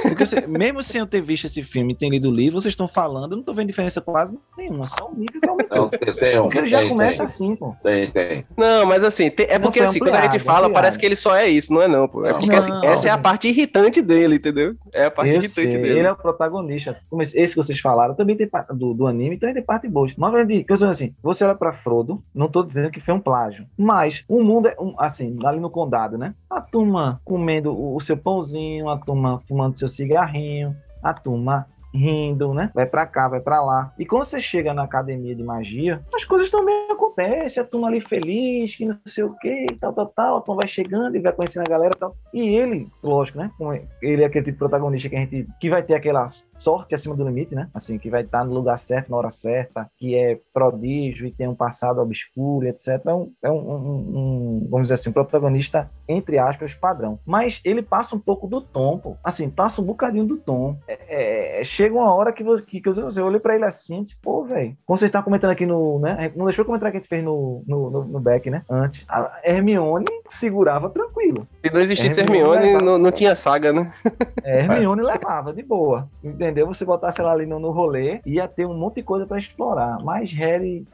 Porque você- mesmo sem eu ter visto esse filme e ter lido o livro, vocês estão falando, eu não tô vendo diferença quase nenhuma, só o nível que aumentou. Não, tem, um. Porque ele já tem, começa tem, assim, pô. Tem, tem. Não, mas assim, tem- é Não porque assim, quando a gente fala, ampliado. parece que ele só é isso, não é não, pô. É Não. porque assim, Não, essa é a não. parte irritante dele, entendeu? É a parte Eu irritante sei, dele. ele é o protagonista. Esse que vocês falaram, também tem parte do, do anime, também tem parte boa. Mas que eu sou assim, você olha pra Frodo, não tô dizendo que foi um plágio, mas o mundo é um, assim, ali no condado, né? A turma comendo o, o seu pãozinho, a turma fumando seu cigarrinho, a turma rindo, né? Vai pra cá, vai pra lá. E quando você chega na academia de magia, as coisas também acontecem, a turma ali feliz, que não sei o que, tal, tal, tal, turma vai chegando e vai conhecendo a galera tal. E ele, lógico, né? Ele é aquele tipo de protagonista que a gente que vai ter aquela sorte acima do limite, né? Assim, que vai estar no lugar certo, na hora certa, que é prodígio e tem um passado obscuro, etc. É um, é um, um- um, vamos dizer assim, um protagonista, entre aspas, padrão. Mas ele passa um pouco do tom, pô. Assim, passa um bocadinho do tom. É, é, chega uma hora que, você, que, que eu, eu olhei pra ele assim e disse, pô, velho. Como você tá comentando aqui no. Né? Não deixou eu comentar que a gente fez no, no, no, no back, né? Antes. A Hermione segurava tranquilo. Se não existisse Hermione Hermione, não, não tinha saga, né? É, Hermione levava de boa. Entendeu? Você botasse ela ali no, no rolê, ia ter um monte de coisa pra explorar. Mas Harry.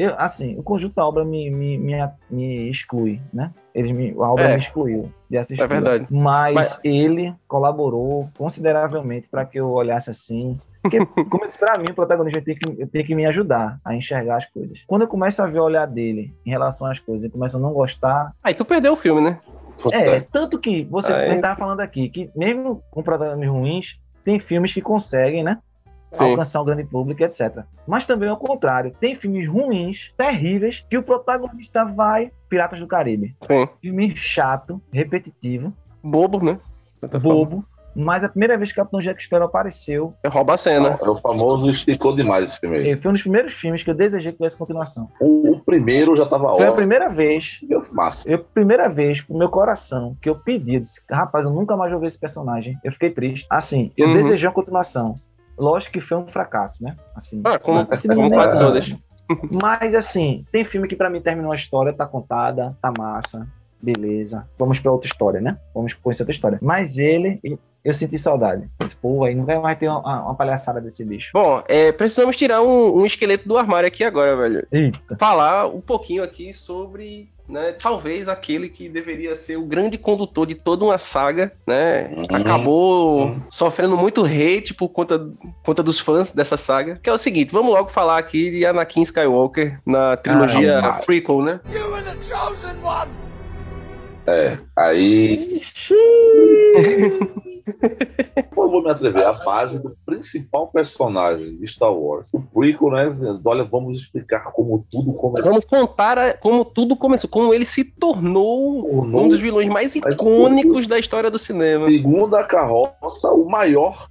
Eu, assim, o conjunto da obra me, me, me, me exclui, né? Eles me, a obra É. me excluiu de assistir. É verdade. Mas, Mas- ele colaborou consideravelmente para que eu olhasse assim. Porque, como eu disse, pra mim, o protagonista tem que, tem que me ajudar a enxergar as coisas. Quando eu começo a ver o olhar dele em relação às coisas e começo a não gostar, Aí tu perdeu o filme, né? é, tanto que você Aí- estava falando aqui, que mesmo com protagonistas ruins, tem filmes que conseguem, né? Sim. Alcançar o grande público, etc. Mas também ao contrário, tem filmes ruins, terríveis, que o protagonista vai. Piratas do Caribe. Sim. Filme chato, repetitivo, Bobo, né? Bobo. Mas a primeira vez que o Capitão Jack Sparrow apareceu, É rouba a cena. É o famoso esticou demais esse filme aí. ele foi um dos primeiros filmes que eu desejei que tivesse continuação. O, o primeiro já tava Foi a ótimo. primeira vez Deu Massa. Eu, primeira vez, pro meu coração, que eu pedi, eu disse, rapaz, eu nunca mais vou ver esse personagem. Eu fiquei triste. Assim, eu Uhum. desejei uma continuação. Lógico que foi um fracasso, né? Assim, Ah, como, assim, como quase todas. Mas, assim, tem filme que pra mim terminou a história, tá contada, tá massa, beleza. Vamos pra outra história, né? Vamos conhecer outra história. Mas ele, eu senti saudade. Pô, aí não vai mais ter uma, uma palhaçada desse bicho. Bom, é, precisamos tirar um, um esqueleto do armário aqui agora, velho. Eita. Falar um pouquinho aqui sobre, né, talvez aquele que deveria ser o grande condutor de toda uma saga, né? Uhum. Acabou Uhum. sofrendo muito hate por conta, conta dos fãs dessa saga. Que é o seguinte, vamos logo falar aqui de Anakin Skywalker na trilogia Ah, prequel, né? You were the chosen one! É. Aí. Eu vou me atrever. A base do principal personagem de Star Wars. O prequel, né? dizendo, Olha, vamos explicar como tudo começou. Vamos contar a- como tudo começou, como ele se tornou Tornou um dos vilões mais icônicos da história do cinema. Segundo a carroça, o maior.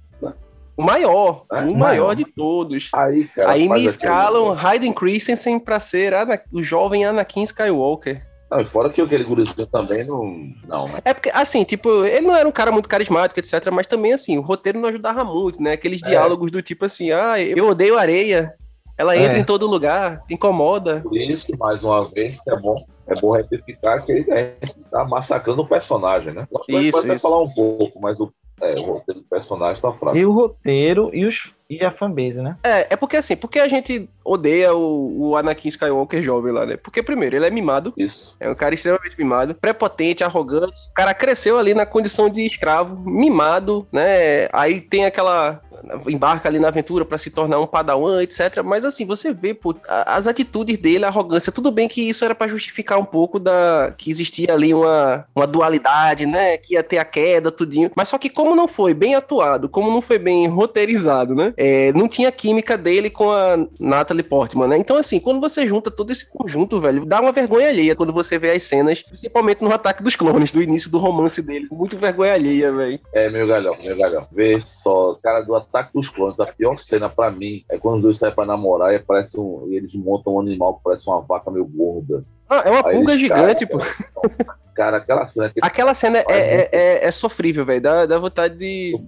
O maior, É, o maior maior. de todos. Aí, cara. Aí me escalam Hayden Christensen pra ser Ana- o jovem Anakin Skywalker. Não, e fora que aquele gurizinho também não. Não, né? É porque, assim, tipo, ele não era um cara muito carismático, etc. Mas também, assim, o roteiro não ajudava muito, né? Aqueles É. diálogos do tipo assim, ah, eu odeio areia. Ela É. entra em todo lugar, incomoda. Por isso, mais uma vez, é bom. É bom retificar que ele é, tá massacrando o personagem, né? Nós Isso, pode até isso. falar um pouco, mas o, é, o roteiro do personagem tá fraco. E o roteiro e, os, e a fanbase, né? É, é porque assim, porque a gente odeia o, o Anakin Skywalker jovem lá, né? Porque, primeiro, ele é mimado, Isso. é um cara extremamente mimado, prepotente, arrogante. O cara cresceu ali na condição de escravo, mimado, né? Aí tem aquela. Embarca ali na aventura para se tornar um padawan, etc. Mas assim, você vê, pô, as atitudes dele, a arrogância, tudo bem que isso era para justificar um pouco da que existia ali uma, uma dualidade, né? Que ia ter a queda, tudinho. Mas só que como não foi bem atuado, como não foi bem roteirizado, né? É, não tinha química dele com a Natalie Portman, né? Então, assim, quando você junta todo esse conjunto, velho, dá uma vergonha alheia quando você vê as cenas, principalmente no ataque dos clones, do início do romance deles. Muito vergonha alheia, velho. É, meu galhão, meu galhão. Vê só, cara, do ataque dos clones, a pior cena pra mim é quando os dois saem pra namorar e parece um, e eles montam um animal que parece uma vaca meio gorda. Ah, é uma Aí pulga eles, gigante, cara, pô. Cara, aquela cena que Aquela cena é, é, é, é sofrível, velho. Dá, dá vontade de,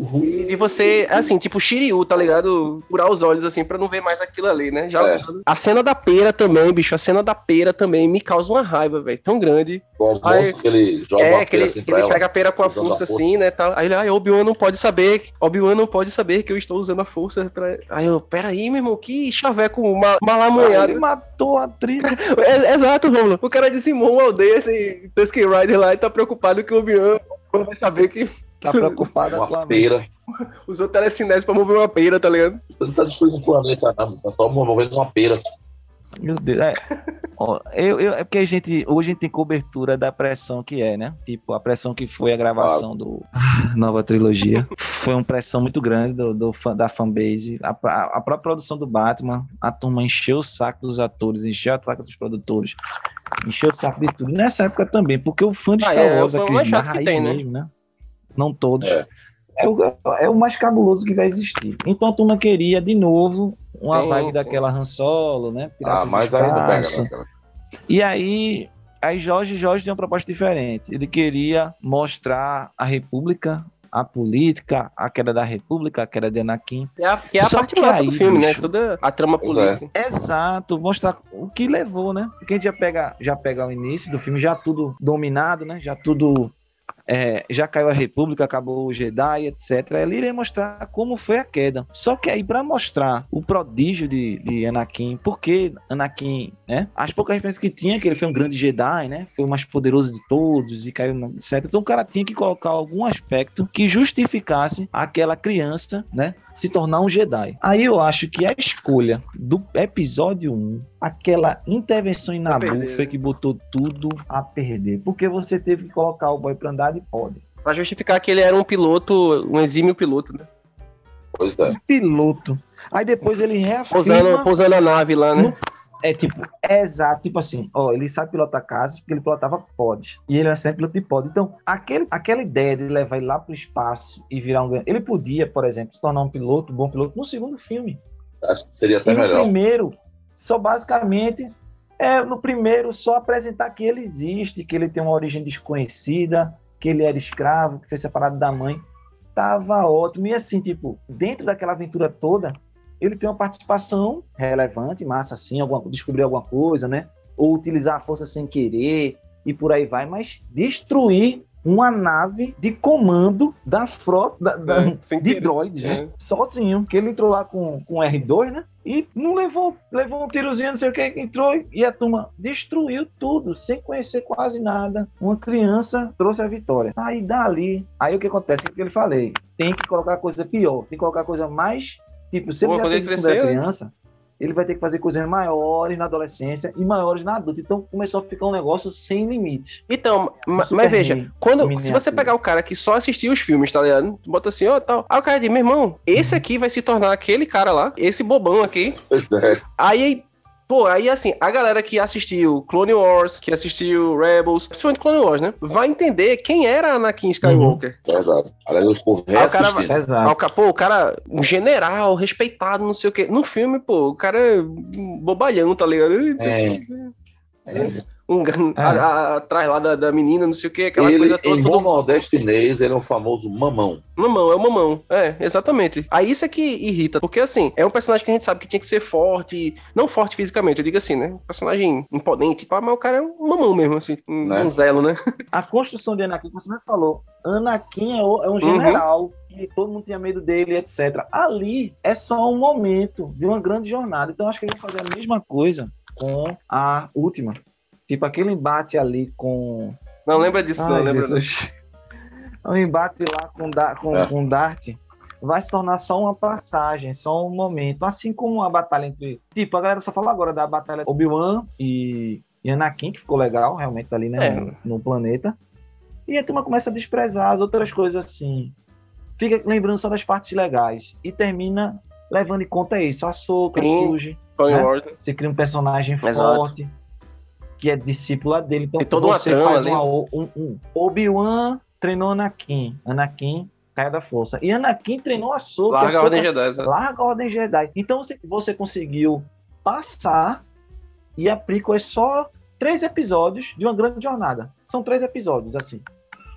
ruim. de você, assim, tipo Shiryu, tá ligado? Curar os olhos, assim, pra não ver mais aquilo ali, né? Já É. A cena da pera também, bicho. A cena da pera também me causa uma raiva, velho. Tão grande. Almoço Aí- que ele joga é, que ele, assim que ele ela. pega a pera com a força, assim, né? Tal. Aí ele, ai, Obi-Wan não pode saber. Obi-Wan não pode saber que eu estou usando a força pra. Aí eu, peraí, meu irmão, que chaveco ma malamanhado. Ele matou a trilha. É, exato, Romulo. O cara dizimou uma aldeia e Tusken Rider lá e tá preocupado que o Obi-Wan vai saber que Tá preocupada com Uma a pera. usou telecinese pra mover uma pera, tá ligado? Você não tá destruindo o planeta, não. Tá só movendo uma pera. Meu Deus. É, Ó, eu, eu- é porque a gente, hoje a gente tem cobertura da pressão que é, né? Tipo, a pressão que foi a gravação do ah, nova trilogia. Foi uma pressão muito grande do, do da fanbase. A, a, a própria produção do Batman, a turma encheu o saco dos atores, encheu o saco dos produtores, encheu o saco de tudo. E nessa época também, porque o fã de Ah, Star é, Wars, o aquele mais chato da que raiz tem, né? mesmo, né? Não todos. É. É o, é o mais cabuloso que vai existir. Então a turma queria, de novo, uma Sim, vibe daquela Han Solo, né? Pirata Ah, mas aí não pega, cara. E aí, aí Jorge Jorge tem uma proposta diferente. Ele queria mostrar a República, a política, a queda da República, a queda de Anakin. Que é a, que é a Só parte que massa aí, do filme, né? bicho, Toda a trama é. política. Exato, mostrar o que levou, né? Porque a gente já pega, já pega o início do filme, já tudo dominado, né? Já tudo. É, já caiu a República, acabou o Jedi, etc. Ele iria mostrar como foi a queda. Só que aí, para mostrar o prodígio de, de Anakin, porque Anakin, né? As poucas referências que tinha, que ele foi um grande Jedi, né? Foi o mais poderoso de todos e caiu, etc. Então o cara tinha que colocar algum aspecto que justificasse aquela criança, né? Se tornar um Jedi. Aí eu acho que a escolha do episódio 1, aquela intervenção em Nabu foi né? que botou tudo a perder. Porque você teve que colocar o boy pra andar de pode. Pra justificar que ele era um piloto, um exímio piloto, né? Pois é. Piloto. Aí depois ele Pousando, reafirma... pousando a nave lá, né? É tipo, é exato, tipo assim, ó, ele sabe pilotar caças porque ele pilotava pod. E ele é sempre piloto de pod. Então, aquele, aquela ideia de levar ele lá pro espaço e virar um. Ele podia, por exemplo, se tornar um piloto, um bom piloto, no segundo filme. Acho que seria até E no melhor. primeiro, só basicamente, é no primeiro, só apresentar que ele existe, que ele tem uma origem desconhecida, que ele era escravo, que foi separado da mãe. Tava ótimo. E assim, tipo, dentro daquela aventura toda, ele tem uma participação relevante, massa assim, alguma, descobrir alguma coisa, né? Ou utilizar a força sem querer e por aí vai, mas destruir uma nave de comando da frota da- da- É, de droids, né? É. Sozinho, que ele entrou lá com, com R2, né? E não levou, levou um tirozinho, não sei o que, entrou e a turma destruiu tudo, sem conhecer quase nada. Uma criança trouxe a vitória. Aí dali, aí o que acontece? É o que eu falei. Tem que colocar coisa pior, tem que colocar coisa mais. Tipo, se ele já fez isso quando era criança, ele vai ter que fazer coisas maiores na adolescência e maiores na adulta. Então começou a ficar um negócio sem limite. Então, ma- Super mas veja, quando, se você pegar o cara que só assistia os filmes, tá ligado? Bota assim, ó, tal. Aí o cara diz, meu irmão, esse aqui vai se tornar aquele cara lá, esse bobão aqui. É. Aí, pô, aí assim, a galera que assistiu Clone Wars, que assistiu Rebels, principalmente Clone Wars, né? Vai entender quem era Anakin Skywalker. Verdade. Aliás, por Aí o cara Exato. pô, o cara, um general, respeitado, não sei o quê. No filme, pô, o cara é um bobalhão, tá ligado? É. É. Um, É. a- a- atrás lá da, da menina, não sei o quê, aquela Ele, coisa toda. em todo bom nordestinês, ele é um famoso mamão. Mamão, é o mamão. É, exatamente. Aí isso é que irrita. Porque, assim, é um personagem que a gente sabe que tinha que ser forte. Não forte fisicamente, eu digo assim, né? Um personagem imponente, pá, mas o cara é um mamão mesmo, assim. Um, Né? um zelo, né? A construção de Anakin, como você mesmo falou, Anakin é, o- Uhum. é um general e todo mundo tinha medo dele, etc. Ali é só um momento de uma grande jornada. Então acho que ele vai fazer a mesma coisa com a última. Tipo aquele embate ali com. Não lembra disso, não, Ai, lembra. não. Jesus. Um embate lá com, da, com, É. com Dart. vai se tornar só uma passagem, só um momento. Assim como a batalha entre. Tipo, a galera só fala agora da batalha Obi-Wan e, e Anakin, que ficou legal, realmente, ali, né? É. No, no planeta. E a turma começa a desprezar as outras coisas assim. Fica lembrando só das partes legais. E termina levando em conta isso. A Soca surge. Né? Você cria um personagem Exato. forte. Que é discípula dele. Então Tem toda uma você trama faz uma, um, um Obi-Wan treinou Anakin. Anakin cai da força. E Anakin treinou a Soca. Larga a Ordem Jedi. sabe? Larga a Ordem Jedi. Então você, você conseguiu passar e aplicou é só três episódios de uma grande jornada. São três episódios, assim.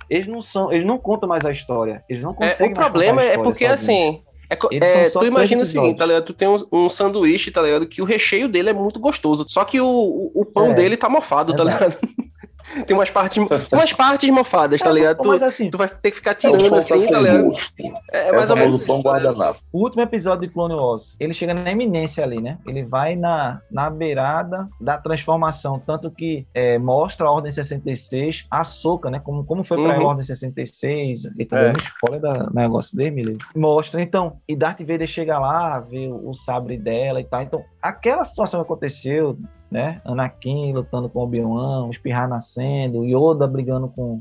Eles não são, eles não contam mais a história. Eles não É, conseguem o mais problema é porque, sozinhos. assim. É, é, tu imagina o seguinte, tá ligado? Tu tem um, um sanduíche, tá ligado? Que o recheio dele é muito gostoso. Só que o, o, o pão É. dele tá mofado, tá ligado? tem umas partes, umas partes mofadas, tá É, ligado? Tu, Mas assim, tu vai ter que ficar É tirando assim, tá sem ligado? É, É, mais o ou menos. tá o último episódio de Clone Wars, ele chega na eminência ali, né? Ele vai na, na beirada da transformação, tanto que é, mostra a Ordem 66, a Soca, né? Como, como foi pra Uhum. Ordem 66, e tá É. dando spoiler da negócio dele, me livre. Mostra, então, e Darth Vader chega lá, vê o, o sabre dela e tal. Então, aquela situação que aconteceu, né? Anakin lutando com Obi-Wan, o Espirrar nascendo, Yoda brigando com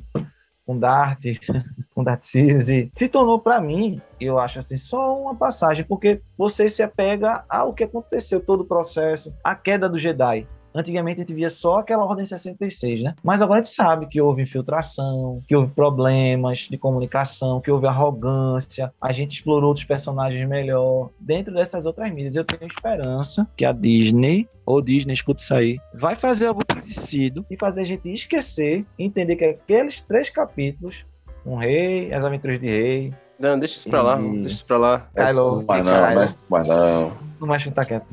com Darth, com Darth Sidious, e se tornou pra mim, eu acho assim, só uma passagem, porque você se apega ao que aconteceu, todo o processo, a queda do Jedi. Antigamente a gente via só aquela ordem 66, né? Mas agora a gente sabe que houve infiltração, que houve problemas de comunicação, que houve arrogância, a gente explorou outros personagens melhor dentro dessas outras mídias. Eu tenho esperança que a Disney, ou Disney, escuta isso aí, vai fazer algo parecido e fazer a gente esquecer, entender que aqueles três capítulos, um rei, as aventuras de rei, Não, deixa isso pra lá, E- deixa isso pra lá. É Kylo, tudo, mas não, mas, mas não. não mais chutar quieto.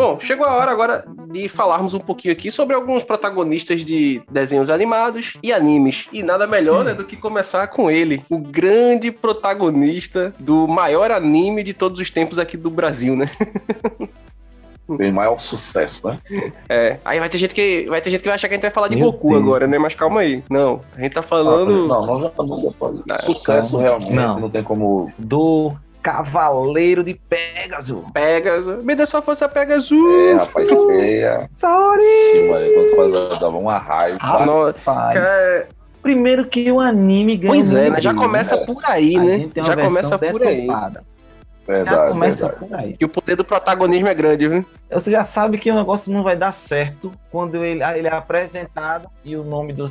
Bom, chegou a hora agora de falarmos um pouquinho aqui sobre alguns protagonistas de desenhos animados e animes. E nada melhor né, do que começar com ele, o grande protagonista do maior anime de todos os tempos aqui do Brasil, né? Tem maior sucesso, né? É, aí vai ter gente que vai ter gente que vai achar que a gente vai falar de Meu Goku Deus. agora, né? Mas calma aí. Não, a gente tá falando. Não, nós já falamos. Não, Sucesso calma. realmente Não. não. tem como. Do Cavaleiro de Pégaso. Pegasus. Me dê só força Pegasus. É, rapaz, feia. Saori! Sim, mano, Quando dava uma raiva. Ah, Rapaz. Cara, Primeiro que o anime ganhou pois é, né? Já começa É. por aí, A né? Já começa por aí. deturpada. Já verdade, começa verdade. por aí. E o poder do protagonismo é grande, viu? Você já sabe que o negócio não vai dar certo quando ele, ele é apresentado e o nome do,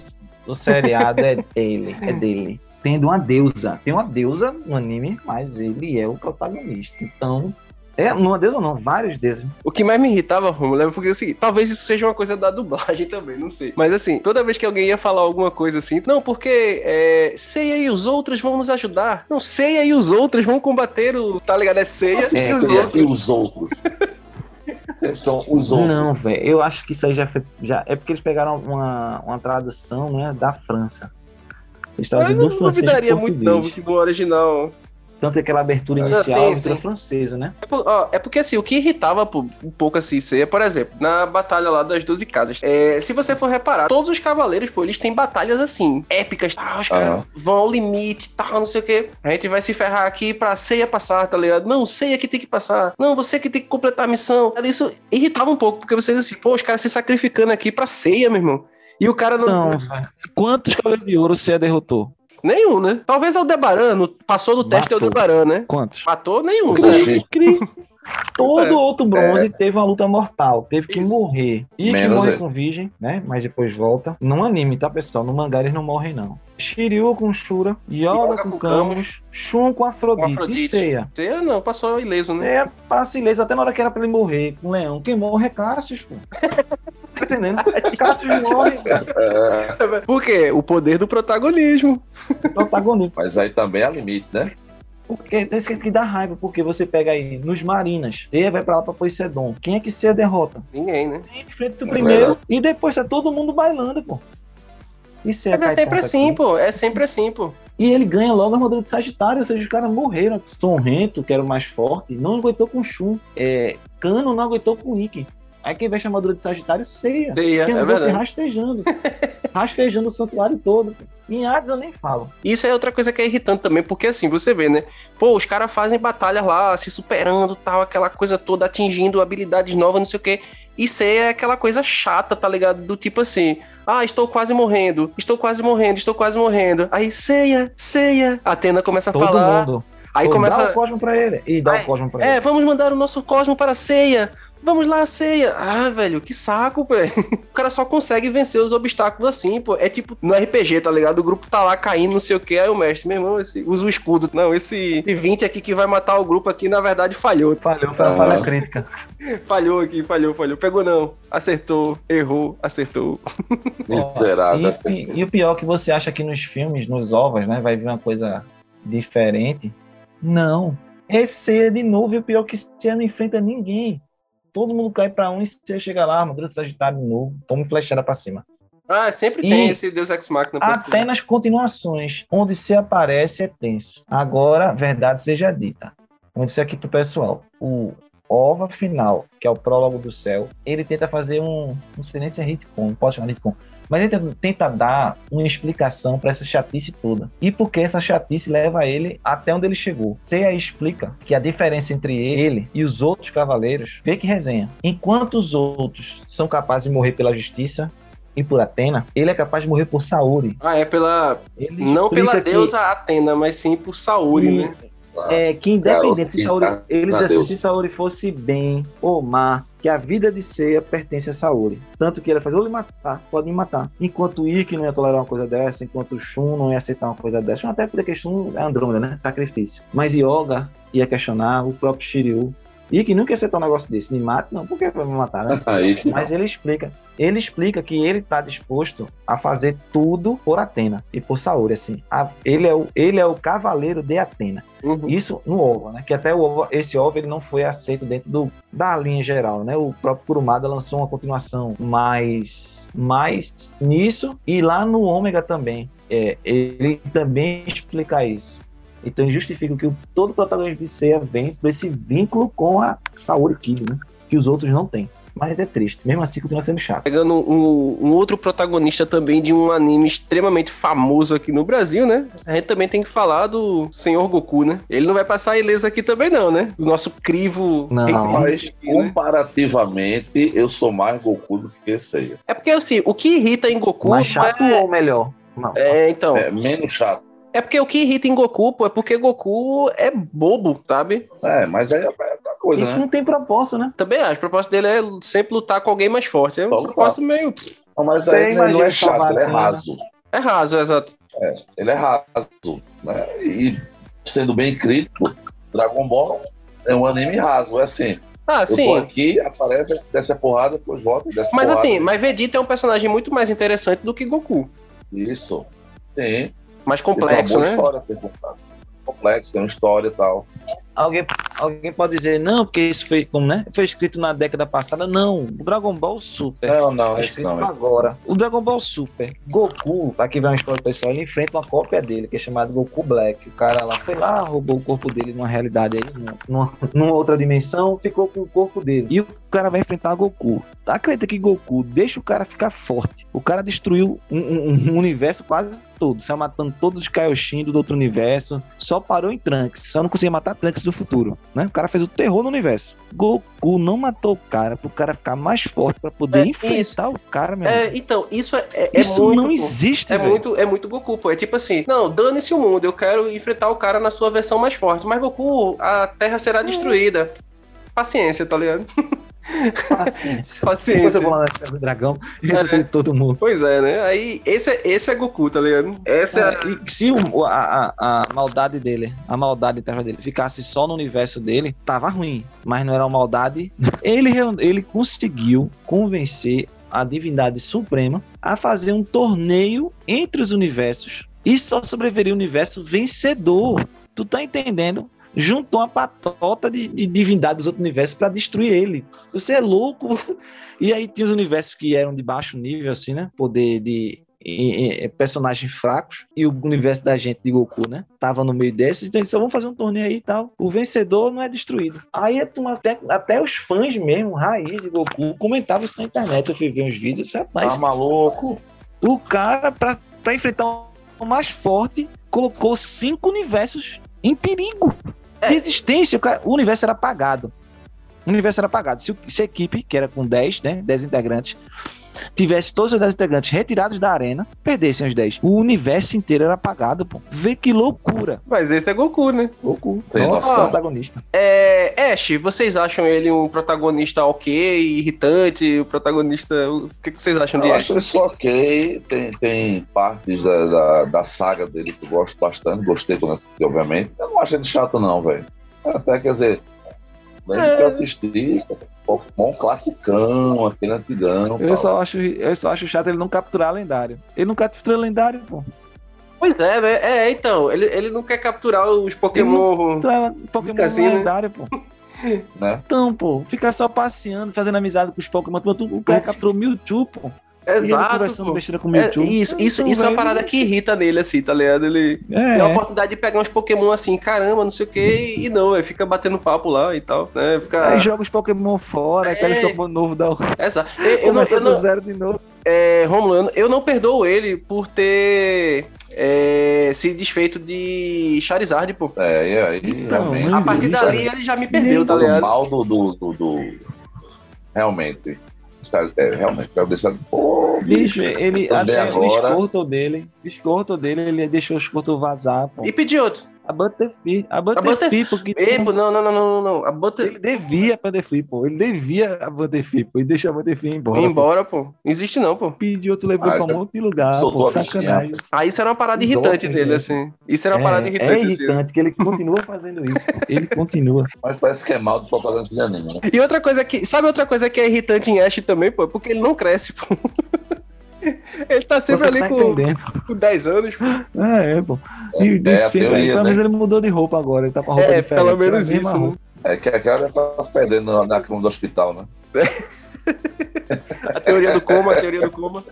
do seriado é dele. É dele. Tendo uma deusa. Tem uma deusa no anime, mas ele é o protagonista. Então. É, uma deusa não, vários deuses. O que mais me irritava, Romulo, é porque é o seguinte, talvez isso seja uma coisa da dublagem também, não sei. Mas assim, toda vez que alguém ia falar alguma coisa assim, não, porque é, Seiya e os outros vão nos ajudar. Não, Seiya e os outros vão combater o, tá ligado? É Seiya É, e os E outros. os outros. São os outros. Não, velho. Eu acho que isso aí já foi. Já, é porque eles pegaram uma, uma tradução né, da França. Eles Eu traduziram não do francês duvidaria pro muito não, porque no original... Tanto é aquela abertura Ah, inicial, sim, a abertura sim. francesa, né? É, por- ó, é porque assim, o que irritava um pouco assim, Seiya, por exemplo, na batalha lá das 12 casas. É, se você for reparar, todos os cavaleiros, pô, eles têm batalhas assim, épicas, tá? Os caras Aham. vão ao limite, tá? Não sei o quê. A gente vai se ferrar aqui pra Seiya passar, tá ligado? Não, Seiya que tem que passar. Não, você que tem que completar a missão. Isso irritava um pouco, porque vocês assim, pô, os caras se sacrificando aqui pra Seiya, meu irmão. E o cara não. Velho. Quantos Cavaleiros de Ouro você derrotou? Nenhum, né? Talvez é o Debaran, no- passou no teste é o Matou. Debaran, né? Quantos? Matou nenhum, né? Cri. Todo É. outro bronze teve uma luta mortal, teve que Isso. morrer. E que morre ele. com virgem, né? Mas depois volta. No anime, tá, pessoal? No mangá eles não morrem, não. Shiryu com Shura, Yoga Yoga com com Camus, Shun com Afrodite, Com Afrodite. e Seiya. Seiya não, passou ileso, né? Seiya passa ileso até na hora que era pra ele morrer com o leão. Quem morre é Cassius, pô. Tá entendendo? Cassius morre, velho. É, Por quê? O poder do protagonismo. protagonista. mas aí também há limite, né? Porque tem isso que dá raiva, porque você pega aí nos Marinas, Seiya vai pra lá pra Poseidon. Quem é que Seiya derrota? Ninguém, né? enfrenta o É primeiro verdade. e depois tá todo mundo bailando, pô. Isso é É sempre assim, pô. É sempre assim, pô. E ele ganha logo a armadura de Sagitário, ou seja, os caras morreram. Sonrento, que era o mais forte, não aguentou com Shun. É, Cano não aguentou com Ikki. Aí quem veste a armadura de Sagitário, ceia. Ceia, que é andou se rastejando. rastejando o santuário todo. Em Hades eu nem falo. Isso é outra coisa que é irritante também, porque assim, você vê, né? Pô, os caras fazem batalhas lá, se superando tal, aquela coisa toda, atingindo habilidades novas, não sei o quê. E ceia é aquela coisa chata, tá ligado? Do tipo assim, ah, estou quase morrendo, estou quase morrendo, estou quase morrendo. Aí, ceia, ceia. A Atena começa a Todo falar. mundo. Aí Pô, Dá começa. o Cosmo pra ele. E dá Ai, o Cosmo pra ele. É, vamos mandar o nosso Cosmo para a ceia. Vamos lá, ceia. Ah, velho, que saco, velho. O cara só consegue vencer os obstáculos assim, pô. É tipo no RPG, tá ligado? O grupo tá lá caindo, não sei o que. Aí o mestre, meu irmão, esse, usa o escudo. Não, esse 20 aqui que vai matar o grupo aqui, na verdade, falhou. Falhou, foi a Ah. falha crítica. Falhou aqui, falhou, falhou. Pegou não. Acertou, errou, acertou. Miserável. E, e o pior que você acha que nos filmes, nos ovos, né, vai vir uma coisa diferente. Não. É Ceia de novo, e o pior que Ceia não enfrenta ninguém. Todo mundo cai pra um e Ceia chega lá, armadura de Sagitário de novo, toma flechada pra cima. Ah, sempre E- tem esse Deus Ex Machina. Até nas continuações, onde se aparece é tenso. Agora, verdade seja dita. Vou dizer aqui pro pessoal. O OVA final, que é o prólogo do céu, ele tenta fazer um. Não sei nem se é retcon, pode chamar de retcon. Mas ele tenta- dar uma explicação para essa chatice toda. E por que essa chatice leva ele até onde ele chegou. Aí explica que a diferença entre ele e os outros cavaleiros, vê que resenha. Enquanto os outros são capazes de morrer pela justiça e por Atena, ele é capaz de morrer por Saori. Ah, é pela. Ele Não pela que- deusa Atena, mas sim por Saori, né? É, que independente Garoto, se Saori, tá- ele assim, se Saori fosse bem ou má, que a vida de Seiya pertence a Saori. Tanto que ele faz, vou lhe matar, pode me matar. Enquanto Ikki não ia tolerar uma coisa dessa, enquanto Shun não ia aceitar uma coisa dessa. Até porque Shun é Andrômeda, né? Sacrifício. Mas Yoga ia questionar, o próprio Shiryu. Ikki nunca ia aceitar um negócio desse. Me mate? Não, por que vai me matar, né? Que Mas ele explica. Ele explica que ele está disposto a fazer tudo por Atena e por Saori, assim. A- ele, é o, ele é o cavaleiro de Atena. Uhum. Isso no OVA, né? Que até o OVA, esse OVA ele não foi aceito dentro do, da linha geral, né? O próprio Kurumada lançou uma continuação mais, mais nisso e lá no Ômega também. É, ele também explica isso. Então justifica que o, todo protagonista de Seiya vem por esse vínculo com a Saori Kid, né? Que os outros não têm. Mas é triste. Mesmo assim, continua sendo chato. Pegando um, um outro protagonista também de um anime extremamente famoso aqui no Brasil, né? A gente também tem que falar do Senhor Goku, né? Ele não vai passar ileso aqui também, não, né? Do nosso crivo. Não. Mas, né? comparativamente, eu sou mais Goku do que Seiya. É porque, assim, o que irrita em Goku. Mais chato é... ou melhor? Não. É, então. É menos chato. É porque o que irrita em Goku, pô, é porque Goku é bobo, sabe? É, mas aí é outra coisa, E né? não tem propósito, né? Também acho. O propósito dele é sempre lutar com alguém mais forte. É um Só lutar. propósito meio. Não, mas Tem, aí ele não é chato, ele é Salvatana. raso. É raso, exato. Ele é raso. Né? E sendo bem crítico, Dragon Ball é um anime raso. É assim, Ah, eu tô sim. aqui, aparece, desce a porrada, depois volta, desce a Mas porrada. assim, mas Vegeta é um personagem muito mais interessante do que Goku. Isso. Sim. Mais complexo, né? história. Complexo, tem uma história e tal. Alguém, alguém pode dizer, não, porque isso foi, como, né? foi escrito na década passada. Não, o Dragon Ball Super. Não, não, Foi escrito não. agora. O Dragon Ball Super, Goku, aqui vai uma história pessoal, ele enfrenta uma cópia dele, que é chamado Goku Black. O cara lá foi lá, roubou o corpo dele numa realidade aí, numa, numa- numa outra dimensão, ficou com o corpo dele. E o cara vai enfrentar Goku. Acredita que Goku deixa o cara ficar forte. O cara destruiu um, um- um universo quase todo, saiu matando todos os Kaioshin do outro universo, só parou em Trunks, só não conseguia matar Trunks do futuro, né? O cara fez o terror no universo. Goku não matou o cara pro cara ficar mais forte pra poder É, enfrentar isso. o cara, meu É, então, isso é, é, é Isso muito, não existe, É velho. muito, é muito Goku, pô. É tipo assim, não, dane-se o mundo, eu quero enfrentar o cara na sua versão mais forte. Mas Goku, a Terra será destruída. Paciência, tá ligado? Paciência. Depois Paciência. eu vou lá na Dragão e ressuscito todo mundo. Pois é, né? Aí, esse é, esse é Goku, tá ligado? Essa é. É, e se o- a, a, a maldade dele, a maldade interna dele, ficasse só no universo dele, tava ruim. Mas não era uma maldade. Ele, ele conseguiu convencer a divindade suprema a fazer um torneio entre os universos e só sobreviveria o universo vencedor. Tu tá entendendo? Juntou uma patota de, de divindade dos outros universos pra destruir ele. Você é louco. E aí tinha os universos que eram de baixo nível, assim, né? Poder de e- personagens fracos e o universo da gente de Goku, né? Tava no meio desses, então eles só vão fazer um torneio aí e tal. O vencedor não é destruído. Aí turma, até, até os fãs mesmo, raiz de Goku, comentavam isso na internet. Eu fui ver uns vídeos, disse, rapaz, Tá maluco? o cara, pra, pra enfrentar o mais forte, colocou cinco universos em perigo de existência. O, cara- o universo era apagado. O universo era apagado. Se, se a equipe, que era com 10, né, 10 integrantes, tivesse todos os 10 integrantes retirados da arena, perdessem os 10. O universo inteiro era apagado, pô. Vê que loucura. Mas esse é Goku, né? Goku. Sem Nossa, noção. protagonista. É, Ash, vocês acham ele um protagonista ok, irritante? O protagonista. O que, que vocês acham de Eu Ash? acho isso ok. Tem, tem partes da, da, da saga dele que eu gosto bastante. Gostei quando assisti, obviamente. Eu não acho ele chato, não, velho. Até quer dizer, desde É. que eu assisti, Pokémon classicão, aquele antigão. Eu só, acho, eu só acho chato ele não capturar lendário. Ele não captura lendário, pô. Pois é, né? É, então. Ele, ele não quer capturar os Pokémon. Capturar Pokémon assim, né? lendário, pô. Né? Então, pô, ficar só passeando, fazendo amizade com os Pokémon. Tu- O cara capturou Mewtwo, pô. E ele Exato. conversando pô. besteira com o É, Mewtwo. isso, isso, Então, isso é uma velho, parada que irrita nele, assim, tá ligado? Ele É, tem a oportunidade de pegar uns Pokémon assim, caramba, não sei o que, e não, ele fica batendo papo lá e tal, né? Fica. Aí joga os Pokémon fora, É. aquele Pokémon novo da Exato. Eu, eu não, eu não, zero de novo. é, Romulo, eu não- perdoo ele por ter é, se desfeito de Charizard, pô. É, e aí, Então, realmente. A partir dali ele já me perdeu, tá o ligado? mal do, do, do, do- Realmente. É, realmente, quero deixar. Pô, Bicho, ele Também até o agora- Squirtle dele, o Squirtle dele, ele deixou o Squirtle vazar, pô. E pedir outro. A Butterfree, a Butterfree, porque Ei, pô, não, não, não, não, não, não. A Butter. ele devia a Butterfree, pô. Ele devia a Butterfree, pô. Ele deixou a Butterfree embora. Ir pô. embora, pô. Existe não, pô. Pediu, outro levou Ah, pra um monte de lugar, pô. Sacanagem. Aí isso era uma parada irritante dele, assim. Isso era uma parada É, irritante, é assim. irritante que ele continua fazendo isso. pô. Ele continua. Mas parece que é mal do propaganda de anime, né? E outra coisa que. Sabe outra coisa que é irritante em Ash também, pô? Porque ele não cresce, pô. Ele tá sempre Você ali tá com, entendendo. com 10 anos, pô. É, é, pô. É, E de é a sempre, teoria, pelo né? menos ele mudou de roupa agora. Ele tá com a roupa É, diferente. pelo era a menos isso, né? É que aquela tá fedendo na, na cama do hospital, né? A teoria do coma, a teoria do coma.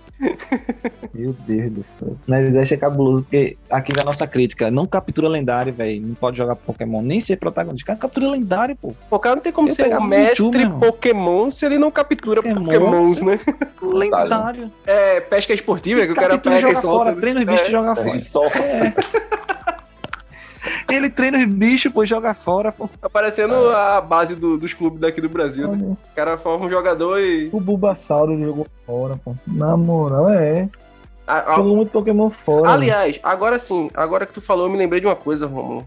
Meu Deus do céu. Mas Ash é cabuloso, porque aqui na nossa crítica, não captura lendário, velho. Não pode jogar Pokémon, nem ser protagonista. Cara, captura lendário, pô. O cara não tem como Eu ser mestre irmão. Pokémon se ele não captura Pokémon, Pokémons, né? Lendário. É pesca esportiva, que o cara e pega e solta. fora, treina os bichos e joga fora. E só Ele treina os bichos, pô, joga fora, pô. Tá parecendo a base do- dos clubes daqui do Brasil, né? O cara forma um jogador e. O Bulbasauro jogou fora, pô. Na moral, é. A- a- Jogou muito Pokémon fora. aliás, agora sim, agora que tu falou, eu me lembrei de uma coisa, Romulo.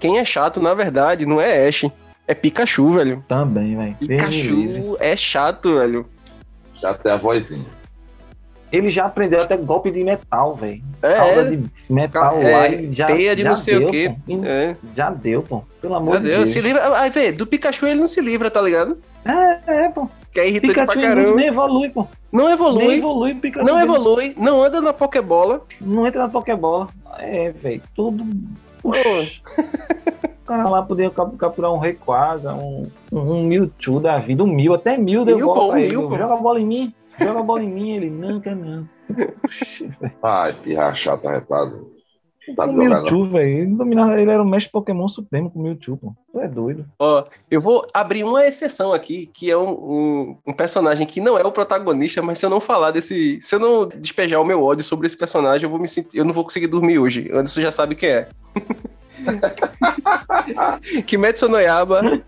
Quem é chato, na verdade, não é Ash. É Pikachu, velho. Também, velho. Pikachu é chato, velho. já tem a vozinha. Ele já aprendeu até golpe de metal, velho. É, Aula de metal É, lá e já. teia de já não sei o deu, quê. pô. E é. Já deu, pô. Pelo amor Meu de Deus, Deus. se livra. Aí, vê, do Pikachu ele não se livra, tá ligado? É, pô. Que é irritante Pikachu pra caramba. nem evolui, pô. Não Nem evolui. evolui o Pikachu. Não dele. evolui, não anda na Pokébola. Não entra na Pokébola. É, velho. Tudo. O cara lá podia cap- capturar um Rayquaza, um, um, Mewtwo da vida, um Mil, até Mil deu Mil, bola. Mil. Joga a bola em mim, joga a bola em mim. Ele, não, quer não. Puxa. Ai, pirra chata, retado. Tá não. Mewtwo, velho, ele dominava, ele era o mestre Pokémon supremo com o Mewtwo, pô. Tu é doido. Ó, eu vou abrir uma exceção aqui, que é um, um, um personagem que não é o protagonista, mas se eu não falar desse. Se eu não despejar o meu ódio sobre esse personagem, eu vou me sentir. Eu não vou conseguir dormir hoje. Anderson já sabe quem é. Kimetsu no Yaba,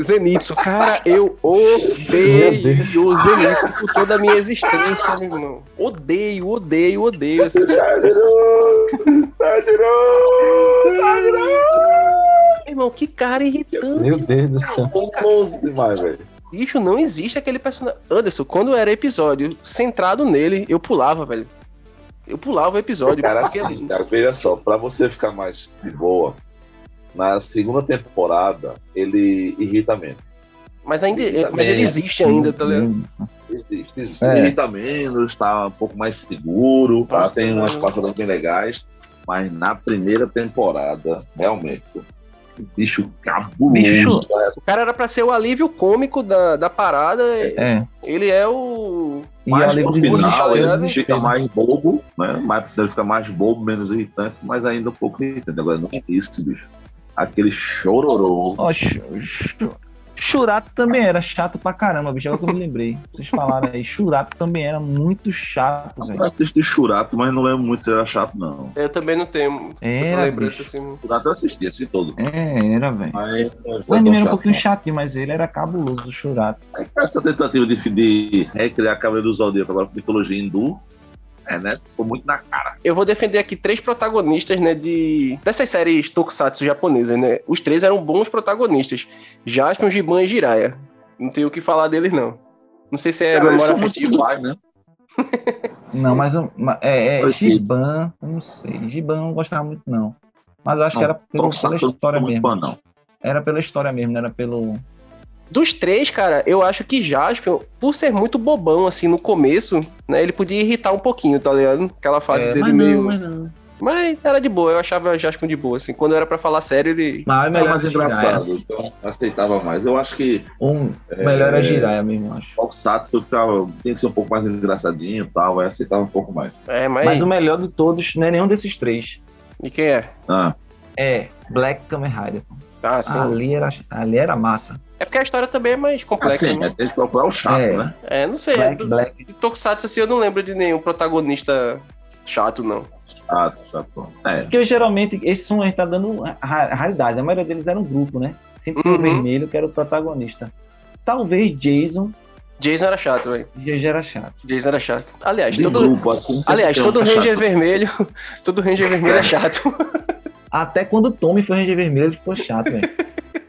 Zenitsu. Cara, eu odeio o Zenitsu por toda a minha existência, meu irmão. Odeio, odeio, odeio. esse- Meu irmão, que cara irritante. Meu Deus do céu. Pomposo demais, velho. Bicho, não existe aquele personagem. Anderson, quando era episódio centrado nele, eu pulava, velho. Eu pulava o episódio. Cara, porque- assim, cara, veja só, pra você ficar mais de boa, na segunda temporada, ele irrita menos. Mas ainda. Ele Mas ele existe ainda, tá ligado? Existe, existe. É. Irrita menos, tá um pouco mais seguro, tá? Tem umas passadas bem legais, mas na primeira temporada, realmente, o bicho cabuloso. Bicho. né? O cara era pra ser o alívio cômico da, da parada. É. Ele é o. E Mas ali no o final ele fica mais bobo, né? Mais, ele fica mais bobo, menos irritante, mas ainda um pouco irritante. Agora, no início, bicho, aquele chororô. Chu- Chu- Churato também era chato pra caramba, bicho. Agora que eu me lembrei. Vocês falaram aí, Churato também era muito chato, velho. Eu assisti Churato, mas não lembro muito se era chato, não. Eu também não tenho Era, lembrança bicho. assim. Churato eu assisti, assisti todo. É, era, velho. Mas, O anime era um pouquinho chatinho, mas ele era cabuloso, o Churato. Essa tentativa de, de recriar a Cavaleiro do Zodíaco agora com mitologia hindu, é, né? Ficou muito na cara. Eu vou defender aqui três protagonistas, né, de dessas séries tokusatsu japonesas, né? Os três eram bons protagonistas. Jaspion, Giban e Jiraiya. Não tenho o que falar deles, não. Não sei se é Cara, memória afetiva. né? Não, mas é, é. Giban, eu não sei. Giban eu não gostava muito, não. Mas eu acho que era pelo, pela não história mesmo. fã, não. Era pela história mesmo, não era pelo. Dos três, cara, eu acho que Jaspion, por ser muito bobão, assim, no começo, né, ele podia irritar um pouquinho, tá ligado? Aquela fase É, dele mas meio... não, mas não. Mas era de boa, eu achava Jaspion de boa, assim. Quando era pra falar sério, ele... Mas é Era mais Jiraiya. engraçado, então aceitava mais. Eu acho que Um, É, melhor era Jiraiya mesmo, eu acho. o ficava, tem que ser um pouco mais engraçadinho e tal, aí aceitava um pouco mais. É, mas... Mas o melhor de todos não é nenhum desses três. E quem é? Ah, É Black Kamen Rider. Ah, sim. Ali era, ali era massa. É porque a história também é mais complexa, assim, né? é, tem que procurar o chato, É. né? É, não sei. Black, do- Black. De Tokusatsu, assim, eu não lembro de nenhum protagonista chato, não. Chato, chato. É, Porque geralmente esses são a gente tá dando ra- raridade. A maioria deles era um grupo, né? Sempre tinha o Uhum. vermelho que era o protagonista. Talvez Jason Jason era chato, velho. já era chato. Jason era chato. Aliás, de todo... grupo, assim. Aliás, um todo é Ranger chato. vermelho... todo Ranger vermelho é chato. Até quando o Tommy foi Ranger Vermelho, ele ficou chato, velho.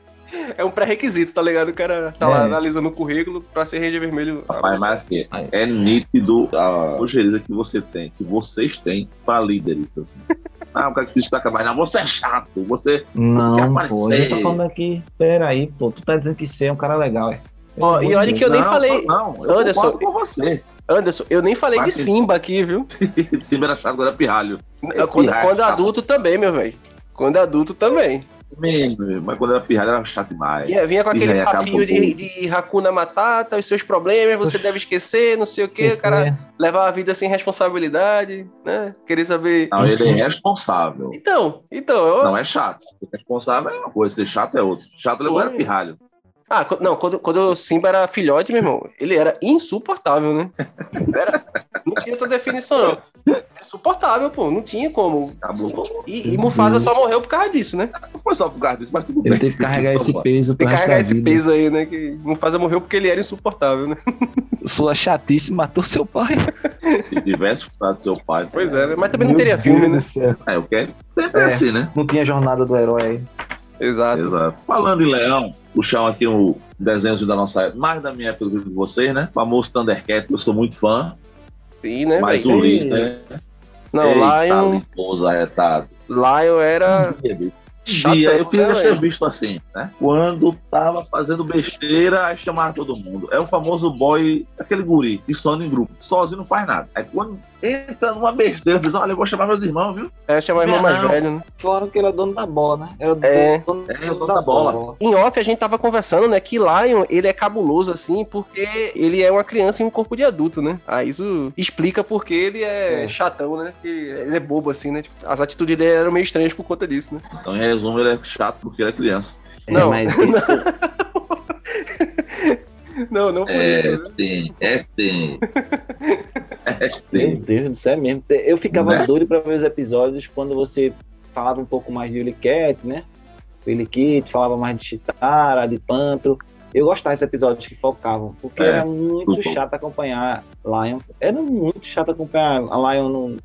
É um pré-requisito, tá ligado? O cara tá lá É. analisando o currículo pra ser Ranger vermelho. Rapaz, mas aqui, Aí. é nítido a ojeriza que você tem, que vocês têm pra líderes, assim. Ah, o cara que se destaca mais, não, você é chato, você... Não, quer pô. aparecer. Eu tô falando aqui. Peraí, pô. Tu tá dizendo que você é um cara legal, é? Ó, e olha que eu nem não, falei- Não, eu Anderson, com você. Anderson, eu nem falei de Mas- Simba aqui, viu? Simba era chato, agora é pirralho. É quando, pirralho, quando chato. adulto também, meu velho. Quando adulto também. Mesmo, mas quando era pirralho era chato demais. E vinha com aquele acaba papinho de, de Hakuna Matata, os seus problemas, você deve esquecer, não sei o quê. O cara levar a vida sem responsabilidade, né? Querer saber. Não, ele é responsável. Então, então, eu... Não é chato. Responsável é uma coisa, ser chato é outra. Chato ele agora é Sim. pirralho. Ah, não, quando, quando o Simba era filhote, meu irmão, ele era insuportável, né? Era, não tinha outra definição, não. Insuportável, pô, não tinha como. Acabou. E, e Mufasa só morreu por causa disso, né? Não foi só por causa disso, mas tudo Ele bem. teve que carregar esse peso Tem que carregar esse vida. peso aí, né? Que Mufasa morreu porque ele era insuportável, né? Sua chatice matou seu pai. Se tivesse escutado seu pai. Pois é, né? Mas também não Meu teria Deus filme, do né? céu. É, eu quero. Sempre é É. assim, né? Não tinha jornada do herói aí. Exato. Exato. Falando em Leão, puxar aqui o desenho da nossa época, mais da minha época do que de vocês, né? O famoso Thundercat, eu sou muito fã, Sim, né? mas o líder. Não, Eita, Lion, Liposo arretado. Lion era Dia, eu queria né, ter velho? visto assim, né? Quando tava fazendo besteira, aí chamava todo mundo. É o famoso boy, aquele guri, que só anda em grupo. Sozinho não faz nada. Aí quando entra numa besteira, diz, olha, eu vou chamar meus irmãos, viu? É, chamar o irmão mais velho, né? Falaram que ele é dono da bola, né? Era É. dono, É, o dono da bola. Em off, a gente tava conversando, né, que Lion, ele é cabuloso, assim, porque ele é uma criança em um corpo de adulto, né? Aí isso explica porque ele é, É. chatão, né? Que ele é bobo, assim, né? Tipo, As atitudes dele eram meio estranhas por conta disso, né? Então, em resumo, ele é chato porque ele é criança. É, Não. mas isso, Não, não foi É, isso. né? tem, é, tem. É, meu tem. Deus do céu é mesmo. Eu ficava Né? doido pra ver os episódios quando você falava um pouco mais de Cat, né? Willy Kit, falava mais de Chitara, de Pantro. Eu gostava desses episódios que focavam, porque É, era muito chato acompanhar Lion. Era muito chato acompanhar a Lion no-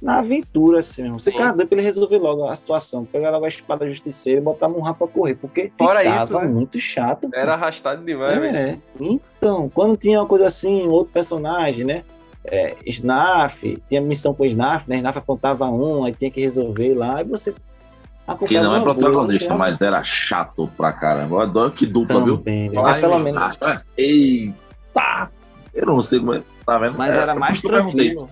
na aventura, assim mesmo. Você pra ele resolver logo a situação, pegar logo a espada justiceira e botar um rapa pra correr, porque Fora ficava isso, né? muito chato. pô. Era arrastado demais. É, então, quando tinha uma coisa assim, outro personagem, né? É, Snaf, tinha missão com o Snaf, né? Snaf apontava um, aí tinha que resolver lá, e você Que não é boa, protagonista, achava mas era chato pra caramba. Eu adoro que dupla, viu? também, né? Lá mas pelo menos, né? Eita! Eu não sei como é. Tá vendo? mas É, era mais perguntei. tranquilo.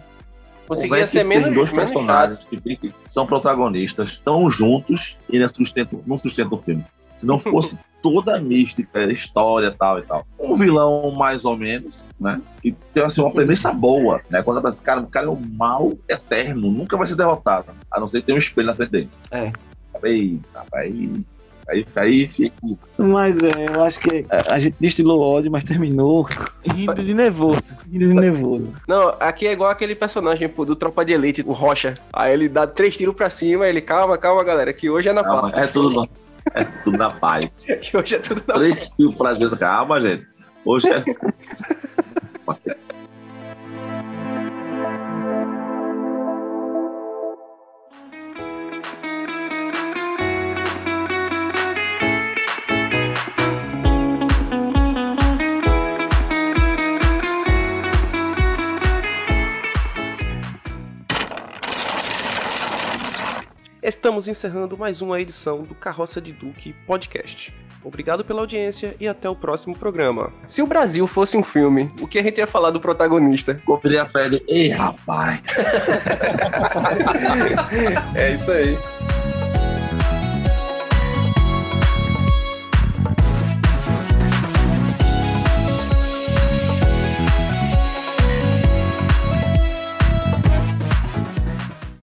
Conseguia ser menos, tem dois menos chato. personagens que, que são protagonistas, estão juntos e não sustentam, não sustentam o filme. Se não fosse toda a mística, história tal e tal. Um vilão mais ou menos, né? Que tem assim, uma premissa boa, né? Quando a cara, o cara é um mal eterno, nunca vai ser derrotado, a não ser que tenha um espelho na frente dele. É. Eita, aí, aí, aí fica. Mas é, eu acho que a gente destilou ódio, mas terminou rindo de nervoso. Rindo de nervoso. Não, aqui é igual aquele personagem pô, do Tropa de Elite, o Rocha. Aí ele dá três tiros pra cima, ele, calma, calma, galera, que hoje é na Calma, paz. é tudo, é tudo na paz. Que hoje é tudo na Três mil prazer, calma, gente. Hoje é. Estamos encerrando mais uma edição do Carroça de Duque Podcast. Obrigado pela audiência e até o próximo programa. Se o Brasil fosse um filme, o que a gente ia falar do protagonista? Comprei a pele. Ei, rapaz. É isso aí.